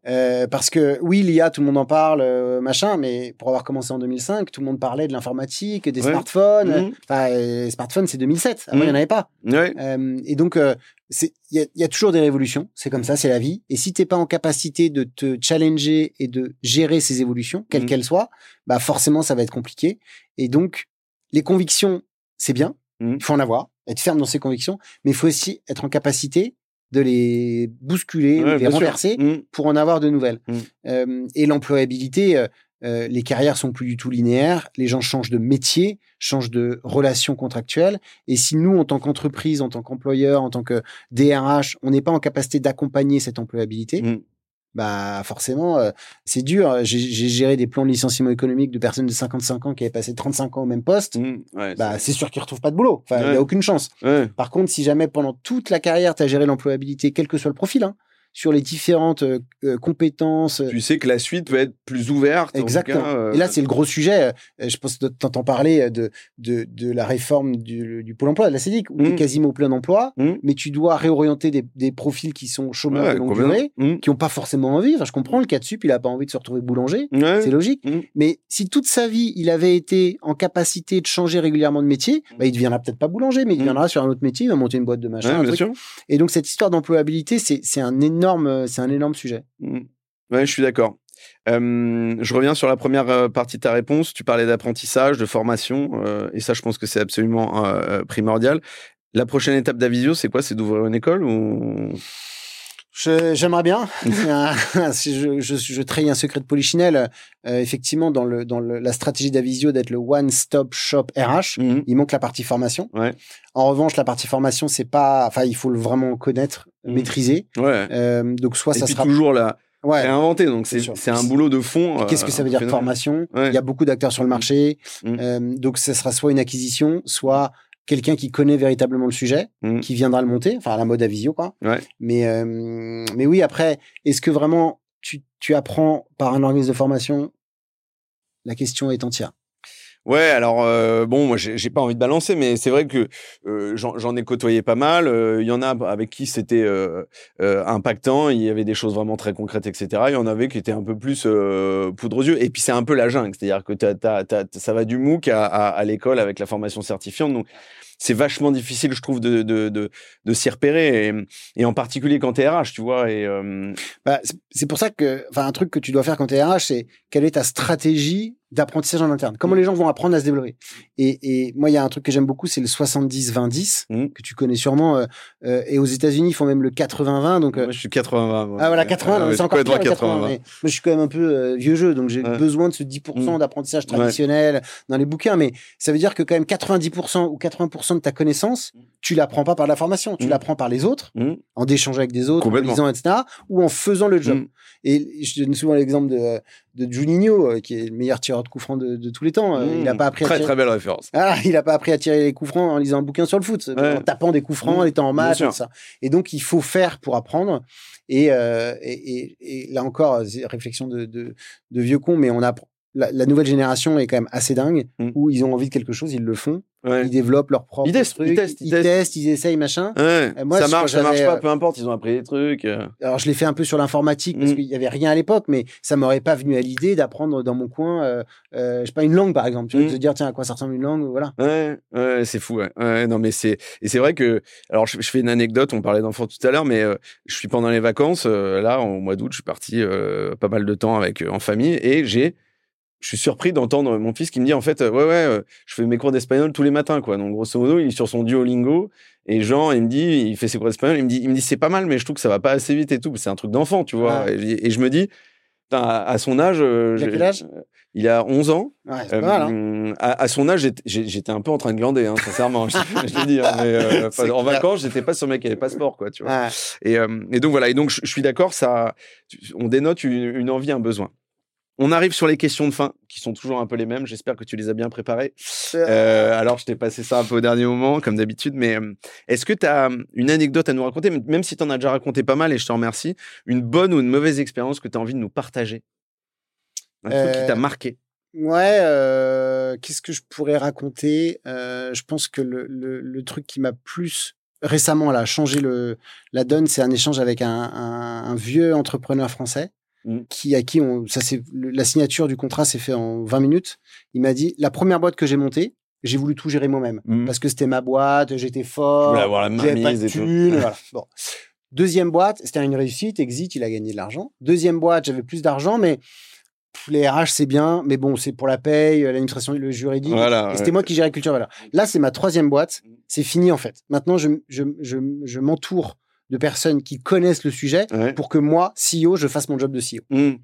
Euh, parce que oui, l'IA, tout le monde en parle, euh, machin, mais pour avoir commencé en 2005, tout le monde parlait de l'informatique, des Ouais. smartphones. Mhm. Enfin, euh, les smartphones, c'est 2007. Avant, il Mhm. n'y en avait pas. ouais, Euh, et donc, euh, c'est- il y a, il y a toujours des révolutions. C'est comme ça, c'est la vie. Et si t'es pas en capacité de te challenger et de gérer ces évolutions, quelles Mhm. qu'elles soient, bah forcément, ça va être compliqué. Et donc, les convictions, c'est bien. Mhm. Il faut en avoir, être ferme dans ses convictions, mais il faut aussi être en capacité de les bousculer, Ouais, de les renverser Mhm. pour en avoir de nouvelles. Mm. Euh, et l'employabilité, euh, euh, les carrières sont plus du tout linéaires, les gens changent de métier, changent de relations contractuelles. Et si nous, en tant qu'entreprise, en tant qu'employeur, en tant que DRH, on n'est pas en capacité d'accompagner cette employabilité, Mm. Bah forcément, euh, c'est dur. J'ai géré des plans de licenciement économique de personnes de 55 ans qui avaient passé 35 ans au même poste. Ouais, Bah, c'est sûr qu'ils retrouvent pas de boulot. Enfin, il Ouais. n'y a aucune chance. ouais. Par contre, si jamais pendant toute la carrière, tu as géré l'employabilité, quel que soit le profil, hein, sur les différentes euh, euh, compétences. Tu sais que la suite peut être plus ouverte. Exactement. euh, Et là, c'est le gros sujet. Euh, Je pense que t'entends parler de, de, de la réforme du, du Pôle emploi, de la CEDIC, où tu es quasiment au plein emploi, Mm. mais tu dois réorienter des, des profils qui sont chômeurs Ouais, de longue durée, Mm. qui n'ont pas forcément envie. Enfin, je comprends, le cas de sup, il a pas envie de se retrouver boulanger. Ouais. C'est logique. Mm. Mais si toute sa vie, il avait été en capacité de changer régulièrement de métier, bah, il deviendra peut-être pas boulanger, mais il deviendra sur un autre métier, il va monter une boîte de machin. Ouais, un truc. Et donc, cette histoire d'employabilité, c'est un énorme, c'est un énorme sujet. Mm. Ouais, je suis d'accord. Euh, je reviens sur la première euh, partie de ta réponse. Tu parlais d'apprentissage, de formation, euh, et ça, je pense que c'est absolument euh, primordial. La prochaine étape d'Avisio, c'est quoi? C'est d'ouvrir une école ou? J'aimerais bien. Si je, je, je trahis un secret de Polichinelle. Euh, effectivement, dans, le, dans le, la stratégie d'Avisio d'être le one-stop shop RH, Mhm. il manque la partie formation. Ouais. En revanche, la partie formation, c'est pas. Enfin, il faut le vraiment connaître, Mhm. maîtriser. Ouais. Euh, donc, soit et ça puis sera. toujours la Ouais. réinventer. Donc C'est un boulot de fond. Qu'est-ce que euh, ça veut dire formation? Ouais. Il y a beaucoup d'acteurs sur le marché. Mhm. Euh, donc, ça sera soit une acquisition, soit quelqu'un qui connaît véritablement le sujet, Mhm. qui viendra le monter, enfin à la mode Avisio, quoi. Ouais. Mais, euh, mais oui, après, est-ce que vraiment tu, tu apprends par un organisme de formation? La question est entière. Ouais, alors euh, bon, moi j'ai pas envie de balancer, mais c'est vrai que euh, j'en ai côtoyé pas mal. Euh, Il y en a avec qui c'était impactant, il y avait des choses vraiment très concrètes, etc. Il y en avait qui étaient un peu plus poudre aux yeux. Et puis c'est un peu la jungle, c'est-à-dire que ça va du MOOC à, l'école avec la formation certifiante. Donc c'est vachement difficile, je trouve, de, s'y repérer. Et, en particulier quand t'es RH, tu vois. Bah, c'est- pour ça que, enfin, un truc que tu dois faire quand tu es RH, c'est quelle est ta stratégie d'apprentissage en interne Comment les gens vont apprendre à se développer et, et moi, il y a un truc que j'aime beaucoup, c'est le 70-20-10, Mhm. que tu connais sûrement. euh, euh, et aux États-Unis, ils font même le 80-20. Donc, euh, moi je suis 80. moi. Ah voilà, 80, non, Ouais, c'est encore pire, complètement le 80. 80. mais moi, je suis quand même un peu vieux jeu, donc j'ai Ouais. besoin de ce 10% Mm. d'apprentissage Ouais. traditionnel dans les bouquins. Mais ça veut dire que quand même 90% ou 80% de ta connaissance, tu l'apprends pas par la formation, tu Mm. l'apprends par les autres, Mhm. en d'échanger avec des autres, en lisant, etc., ou en faisant le job. Et je donne souvent l'exemple de, de Juninho, euh, qui est le meilleur tireur de coups francs de, de tous les temps. Euh. Il a pas appris à Très tirer... très belle référence. Ah, il a pas appris à tirer les coups francs en lisant un bouquin sur le foot, Ouais. en tapant des coups francs, en Mmh, étant en match, tout ça. Et donc, il faut faire pour apprendre. Et, euh, et, et, et là encore, réflexion de, de, de vieux con, mais on a la, la nouvelle génération est quand même assez dingue, Mmh. où ils ont envie de quelque chose, ils le font, Ouais. ils développent leur propre Ils testent, ils testent, ils testent. ils essayent, machin. Ouais, moi, ça marche, ça marche pas, euh, peu importe, ils ont appris des trucs. euh. Alors, je l'ai fait un peu sur l'informatique parce Mm. qu'il y avait rien à l'époque, mais ça m'aurait pas venu à l'idée d'apprendre dans mon coin, euh, euh, je sais pas, une langue par exemple. Tu vois, Mm. de dire, tiens, à quoi ça ressemble une langue, voilà. Ouais, ouais, c'est fou. Ouais. Non, mais c'est et c'est vrai que alors je, je fais une anecdote. On parlait d'enfants tout à l'heure, mais euh, je suis pendant les vacances. là, au mois d'août, je suis parti pas mal de temps avec en famille et j'ai je suis surpris d'entendre mon fils qui me dit en fait ouais ouais euh, je fais mes cours d'espagnol tous les matins quoi donc grosso modo il est sur son Duolingo et Jean il me dit il fait ses cours d'espagnol il me dit il me dit c'est pas mal mais je trouve que ça va pas assez vite et tout c'est un truc d'enfant tu vois et, et je me dis à, son âge euh, Il a quel âge? il a 11 ans Ouais, pas mal, hein. euh, à, à son âge, j'étais- un peu en train de glander, hein, sincèrement. je, je te dis, hein, mais euh, en clair. vacances, j'étais pas sur le mec qui avait passeport, quoi, tu vois. Et, euh, et donc voilà. Et donc je, je suis d'accord, ça, on dénote une, une envie, un besoin. On arrive sur les questions de fin, qui sont toujours un peu les mêmes. J'espère que tu les as bien préparées. Euh, alors, je t'ai passé ça un peu au dernier moment, comme d'habitude. Mais euh, est-ce que tu as une anecdote à nous raconter, même si tu en as déjà raconté pas mal, et je te remercie, une bonne ou une mauvaise expérience que tu as envie de nous partager? Un truc qui Euh, t'a marqué? Ouais, euh, qu'est-ce que je pourrais raconter? Euh, Je pense que le, le, le truc qui m'a plus récemment là changé le, la donne, c'est un échange avec un, un, un vieux entrepreneur français Mm. qui à qui on ça c'est la signature du contrat s'est fait en 20 minutes. Il m'a dit la première boîte que j'ai montée, j'ai voulu tout gérer moi-même Mm. parce que c'était ma boîte, j'étais fort, j'avais pas de et thunes, voilà. Bon. Deuxième boîte, c'était une réussite, exit, il a gagné de l'argent. Deuxième boîte, j'avais plus d'argent, mais les RH, c'est bien, mais bon, c'est pour la paye, l'administration, le juridique. Voilà, ouais. c'était moi qui gérais culture valeur. Là, c'est ma troisième boîte. C'est fini, en fait. Maintenant, je, je, je, je m'entoure de personnes qui connaissent le sujet Ouais. pour que moi, CEO, je fasse mon job de CEO. Mm.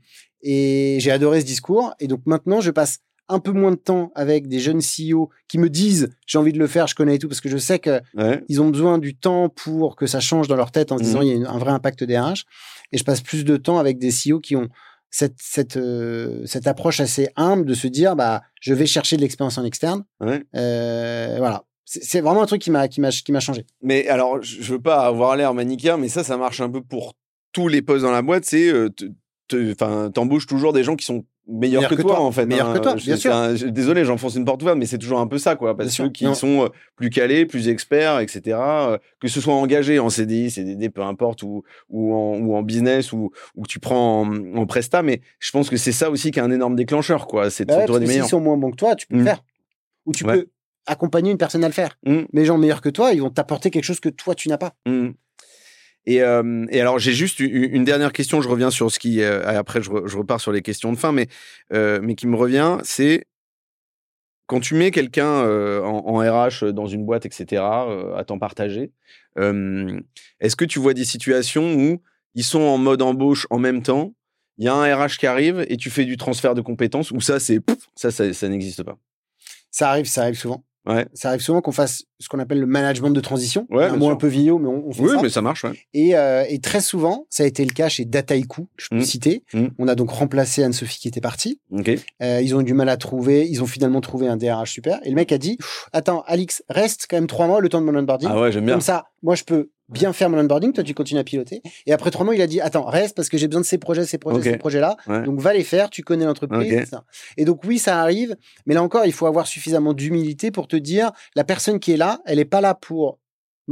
Et j'ai adoré ce discours. Et donc maintenant, je passe un peu moins de temps avec des jeunes CEO qui me disent j'ai envie de le faire, je connais et tout, parce que je sais que Ouais. ils ont besoin du temps pour que ça change dans leur tête en se disant Mhm. il y a un vrai impact des RH. Et je passe plus de temps avec des CEO qui ont cette, cette, euh, cette approche assez humble de se dire bah je vais chercher de l'expérience en externe. Ouais. Euh, voilà. C'est vraiment un truc qui m'a qui m'a qui m'a changé. Mais alors, je veux pas avoir l'air manichéen, mais ça, ça marche un peu pour tous les postes dans la boîte, c'est euh, enfin t'embauches toujours des gens qui sont meilleurs que, toi, en fait meilleurs hein. que toi bien sûr. désolé j'enfonce une porte ouverte mais c'est toujours un peu ça quoi. Parce que qui sont euh, plus calés plus experts etc euh, que ce soit engagé en CDI CDD peu importe ou ou en, ou en business ou ou tu prends en, en presta mais je pense que c'est ça aussi qui est un énorme déclencheur quoi. C'est bah ouais, des meilleurs sont moins bons que toi tu peux le mmh. faire. Ou tu peux accompagner une personne à le faire mmh. mais les gens meilleurs que toi ils vont t'apporter quelque chose que toi tu n'as pas mmh. Et, euh, et, alors j'ai juste une dernière question. Je reviens sur ce qui euh, après je, je, repars sur les questions de fin, mais euh, mais qui me revient, c'est quand tu mets quelqu'un en, en, RH dans une boîte, etc. À temps partagé. Est-ce que tu vois des situations où ils sont en mode embauche en même temps, il y a un RH qui arrive et tu fais du transfert de compétences ou ça c'est ça, ça, ça n'existe pas? Ça arrive, ça arrive souvent. Ouais. Ça arrive souvent qu'on fasse ce qu'on appelle le management de transition. Ouais, un mot un peu vieillot, mais on, on fait oui, ça. mais ça marche. Ouais. Et, euh, et, très souvent, ça a été le cas chez Dataiku, je peux Mmh. citer. Mmh. On a donc remplacé Anne-Sophie qui était partie. Euh, ils ont eu du mal à trouver. Ils ont finalement trouvé un DRH super. Et le mec a dit Attends, Alix, reste quand même trois mois le temps de mon onboarding. Ah ouais, j'aime bien. Comme ça, moi, je peux bien faire mon onboarding. Toi, tu continues à piloter. Et après trois mois, il a dit Attends, reste parce que j'ai besoin de ces projets, ces projets, ces projets-là. Ouais. Donc, va les faire. Tu connais l'entreprise. Et donc, oui, ça arrive. Mais là encore, il faut avoir suffisamment d'humilité pour te dire La personne qui est là, elle est pas là pour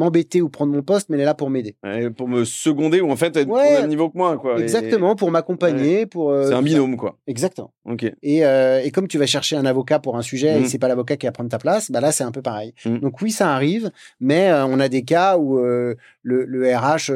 m'embêter ou prendre mon poste, mais elle est là pour m'aider. Ouais, pour me seconder ou en fait être Ouais. au même niveau que moi quoi. Et- Exactement, pour m'accompagner, pour. euh, C'est un ça. binôme quoi. Exactement. Ok. Et, euh, et comme tu vas chercher un avocat pour un sujet Mm. et c'est pas l'avocat qui va prendre ta place, bah là c'est un peu pareil. Mm. Donc oui, ça arrive, mais euh, on a des cas où le, le RH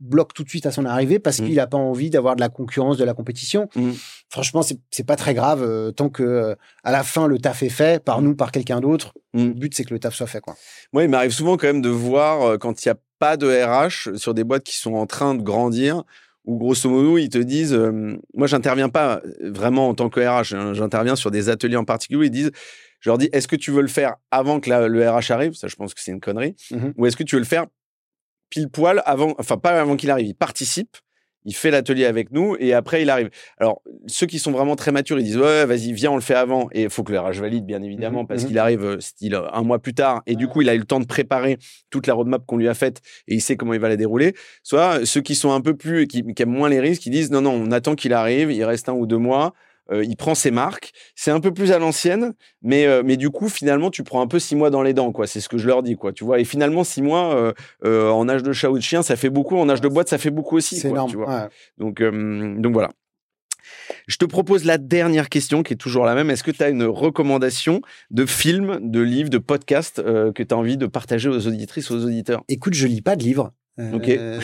bloque tout de suite à son arrivée parce Mm. qu'il n'a pas envie d'avoir de la concurrence, de la compétition. Mm. Franchement, c'est pas très grave euh, tant que euh, à la fin le taf est fait par nous, par quelqu'un d'autre. Mm. Le but c'est que le taf soit fait quoi. Moi, il m'arrive souvent quand même de voir euh, quand il n'y a pas de RH sur des boîtes qui sont en train de grandir, où grosso modo, ils te disent, moi, j'interviens pas vraiment en tant que RH, hein, j'interviens sur des ateliers en particulier, où ils disent, je leur dis, est-ce que tu veux le faire avant que la- le RH arrive? Ça, je pense que c'est une connerie. Ou est-ce que tu veux le faire pile poil avant, enfin, pas avant qu'il arrive, il participe. Il fait l'atelier avec nous et après il arrive. Alors ceux qui sont vraiment très matures, ils disent ouais vas-y viens on le fait avant et il faut que le RH valide bien évidemment Mhm, parce mhm. qu'il arrive euh, style euh, un mois plus tard et du coup il a eu le temps de préparer toute la roadmap qu'on lui a faite et il sait comment il va la dérouler. Soit ceux qui sont un peu plus qui, qui aiment moins les risques, ils disent non non on attend qu'il arrive, il reste un ou deux mois, euh, il prend ses marques. C'est un peu plus à l'ancienne, mais euh, mais du coup finalement tu prends un peu six mois dans les dents quoi. C'est ce que je leur dis quoi. Tu vois et finalement six mois euh, en âge de chat ou de chien ça fait beaucoup, en âge de boîte ça fait beaucoup aussi. C'est énorme. tu vois. ouais. Donc, donc voilà. Je te propose la dernière question qui est toujours la même. Est-ce que tu as une recommandation de film, de livre, de podcast que tu as envie de partager aux auditrices, aux auditeurs? Écoute, je lis pas de livres. Ok. Euh,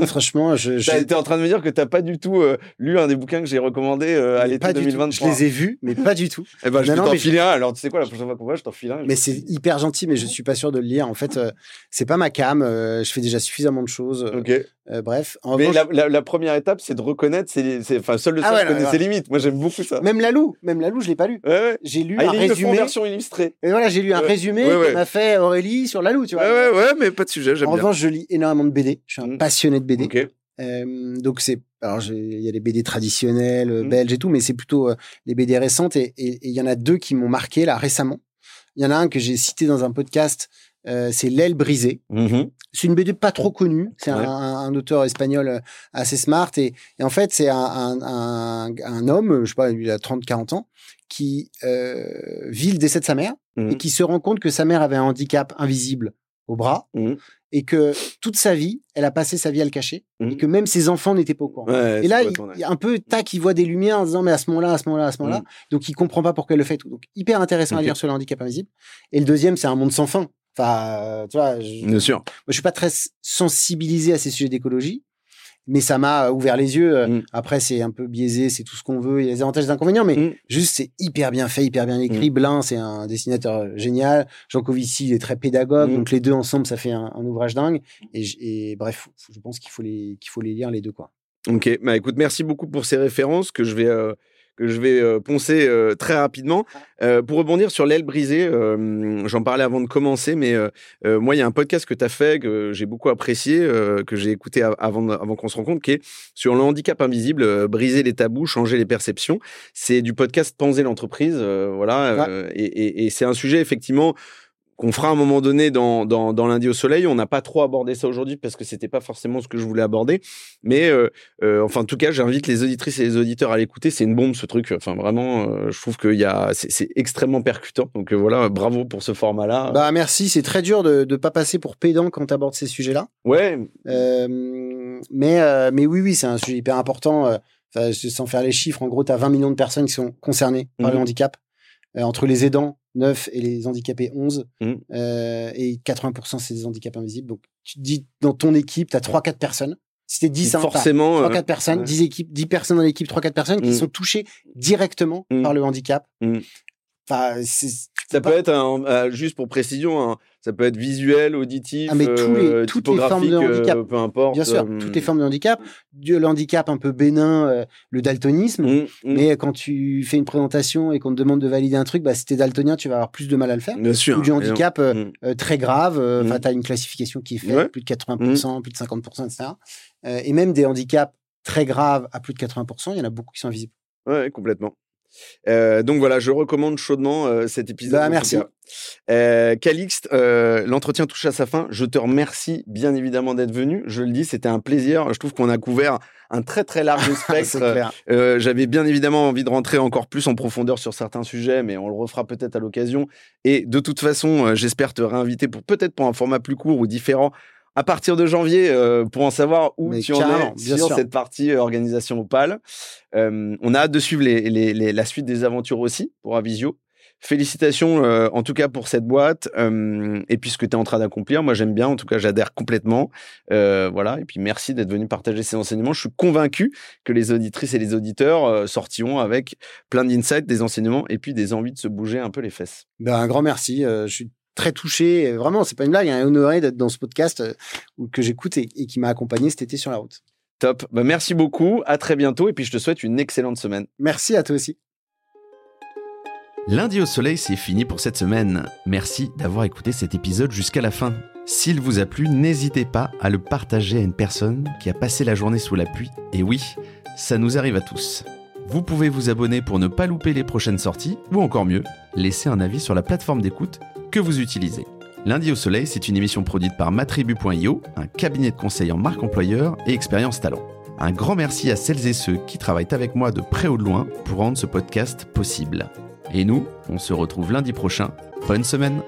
franchement, je, je, Tu es en train de me dire que tu n'as pas du tout euh, lu un des bouquins que j'ai recommandé euh, à l'été pas du tout. 2023. Je les ai vus, mais pas du tout. Eh ben, je Non, vais non, t'en filer un. Alors, tu sais quoi, la prochaine fois qu'on voit, je t'en file un. Mais c'est hyper gentil, mais je suis pas sûr de le lire. En fait, euh, c'est pas ma cam. je fais déjà suffisamment de choses. Ok. Euh, bref, en Mais revanche, la, la- la première étape, c'est de reconnaître ses, ses- enfin, seul le Ah ouais, connaît ses limites. Moi, j'aime beaucoup ça. même Lalou, même Lalou, je l'ai pas lu. J'ai lu Ah, un résumé. en version illustrée. Et voilà, j'ai lu un résumé que m'a fait Aurélie sur Lalou, tu vois. ouais, ouais, mais pas de sujet, j'aime en bien. revanche, je lis énormément de BD. Je suis un Mm. passionné de BD. Ok. Euh, donc c'est alors il y a les BD traditionnelles euh, Mm. belges et tout, mais c'est plutôt euh, les BD récentes et il y en a deux qui m'ont marqué là récemment. Il y en a un que j'ai cité dans un podcast, euh, c'est L'aile brisée. Mhm. C'est une BD pas trop connue. C'est un, Ouais. un- un auteur espagnol euh, assez smart. Et, et en fait, c'est un, un, un, un homme, je sais pas, il a 30-40 ans, qui euh, vit le décès de sa mère Mhm. et qui se rend compte que sa mère avait un handicap invisible au bras Mhm. et que toute sa vie, elle a passé sa vie à le cacher et que même ses enfants n'étaient pas au courant. Ouais, et là, il, il un peu, tac, il voit des lumières en disant, mais à ce moment-là, à ce moment-là, à ce moment-là. Donc, il comprend pas pourquoi elle le fait. Donc, hyper intéressant à lire sur le handicap invisible. Et le deuxième, c'est un monde sans fin. Enfin, euh, tu vois, je, Bien sûr. moi, je suis pas très sensibilisé à ces sujets d'écologie, mais ça m'a ouvert les yeux. Euh, Mm. Après, c'est un peu biaisé, c'est tout ce qu'on veut, il y a des avantages et des inconvénients, mais Mm. juste, c'est hyper bien fait, hyper bien écrit. Blin, c'est un dessinateur euh, génial. Jean Covici, il est très pédagogue, Mm. donc les deux ensemble, ça fait un, un ouvrage dingue. Et, bref, je pense qu'il faut les, qu'il faut les lire les deux, quoi. Ok, bah écoute, merci beaucoup pour ces références que je vais euh, que je vais euh, poncer euh, très rapidement. Euh, pour rebondir sur l'aile brisée, euh, j'en parlais avant de commencer, mais moi, il y a un podcast que tu as fait que j'ai beaucoup apprécié, euh, que j'ai écouté av- avant, avant qu'on se rencontre, qui est sur le handicap invisible, euh, briser les tabous, changer les perceptions. C'est du podcast Penser l'entreprise, euh, voilà, Ouais. euh, et, et- et c'est un sujet effectivement qu'on fera à un moment donné dans, dans, dans lundi au soleil. On n'a pas trop abordé ça aujourd'hui parce que c'était pas forcément ce que je voulais aborder. Mais euh, euh, enfin, en tout cas, j'invite les auditrices et les auditeurs à l'écouter. C'est une bombe ce truc. Enfin, vraiment, euh, je trouve y a, c'est extrêmement percutant. Donc voilà, bravo pour ce format-là. Bah merci. C'est très dur de ne pas passer pour pédant quand tu abordes ces sujets-là. Ouais. mais mais oui oui, c'est un sujet hyper important. sans faire les chiffres, en gros, tu as 20 millions de personnes qui sont concernées par le mmh handicap. Entre les aidants, 9 et les handicapés 11. Mmh. Euh, et 80% c'est des handicaps invisibles. Donc tu te dis dans ton équipe, tu as 3-4 personnes. Si t'es 10, forcément 3-4 euh, personnes, 10 équipes, 10 personnes dans l'équipe, 3-4 personnes qui mmh. sont touchées directement par le handicap. Enfin, ça peut être un, euh, juste pour précision, ça peut être visuel, auditif, ah, mais tous les, euh, toutes les formes de handicap, peu importe. Bien sûr, toutes les formes de handicap, le handicap un peu bénin, euh, le daltonisme. Mmh, mmh. Mais quand tu fais une présentation et qu'on te demande de valider un truc, bah, si t'es daltonien, tu vas avoir plus de mal à le faire. Bien sûr. Ou du handicap très grave, enfin, t'as une classification qui est faite, plus de 80%, plus de 50%, etc. et même des handicaps très graves à plus de 80%, il y en a beaucoup qui sont invisibles. Ouais, complètement. Euh, donc voilà, je recommande chaudement euh, cet épisode. Bah, merci. Euh, Calixte, l'entretien touche à sa fin. Je te remercie bien évidemment d'être venu. Je le dis, c'était un plaisir. Je trouve qu'on a couvert un très très large spectre. J'avais bien évidemment envie de rentrer encore plus en profondeur sur certains sujets, mais on le refera peut-être à l'occasion. Et de toute façon, j'espère te réinviter pour peut-être pour un format plus court ou différent à partir de janvier euh, pour en savoir où tu en es sur cette partie euh, organisation Opal. Euh, on a hâte de suivre les, la suite des aventures aussi pour Avisio. Félicitations en tout cas pour cette boîte et puis ce que tu es en train d'accomplir. Moi j'aime bien, en tout cas j'adhère complètement. voilà, et puis merci d'être venu partager ces enseignements. Je suis convaincu que les auditrices et les auditeurs sortiront avec plein d'insights, des enseignements et puis des envies de se bouger un peu les fesses. Ben, un grand merci. je suis très touché. Vraiment, c'est pas une blague. Hein, honoré d'être dans ce podcast euh, que j'écoute et, qui m'a accompagné cet été sur la route. Top. Bah, merci beaucoup. À très bientôt. Et puis, je te souhaite une excellente semaine. Merci à toi aussi. Lundi au soleil, c'est fini pour cette semaine. Merci d'avoir écouté cet épisode jusqu'à la fin. S'il vous a plu, n'hésitez pas à le partager à une personne qui a passé la journée sous la pluie. Et oui, ça nous arrive à tous. Vous pouvez vous abonner pour ne pas louper les prochaines sorties, ou encore mieux, laisser un avis sur la plateforme d'écoute que vous utilisez. Lundi au Soleil, c'est une émission produite par matribu.io, un cabinet de conseil en marque employeur et expérience talent. Un grand merci à celles et ceux qui travaillent avec moi de près ou de loin pour rendre ce podcast possible. Et nous, on se retrouve lundi prochain. Bonne semaine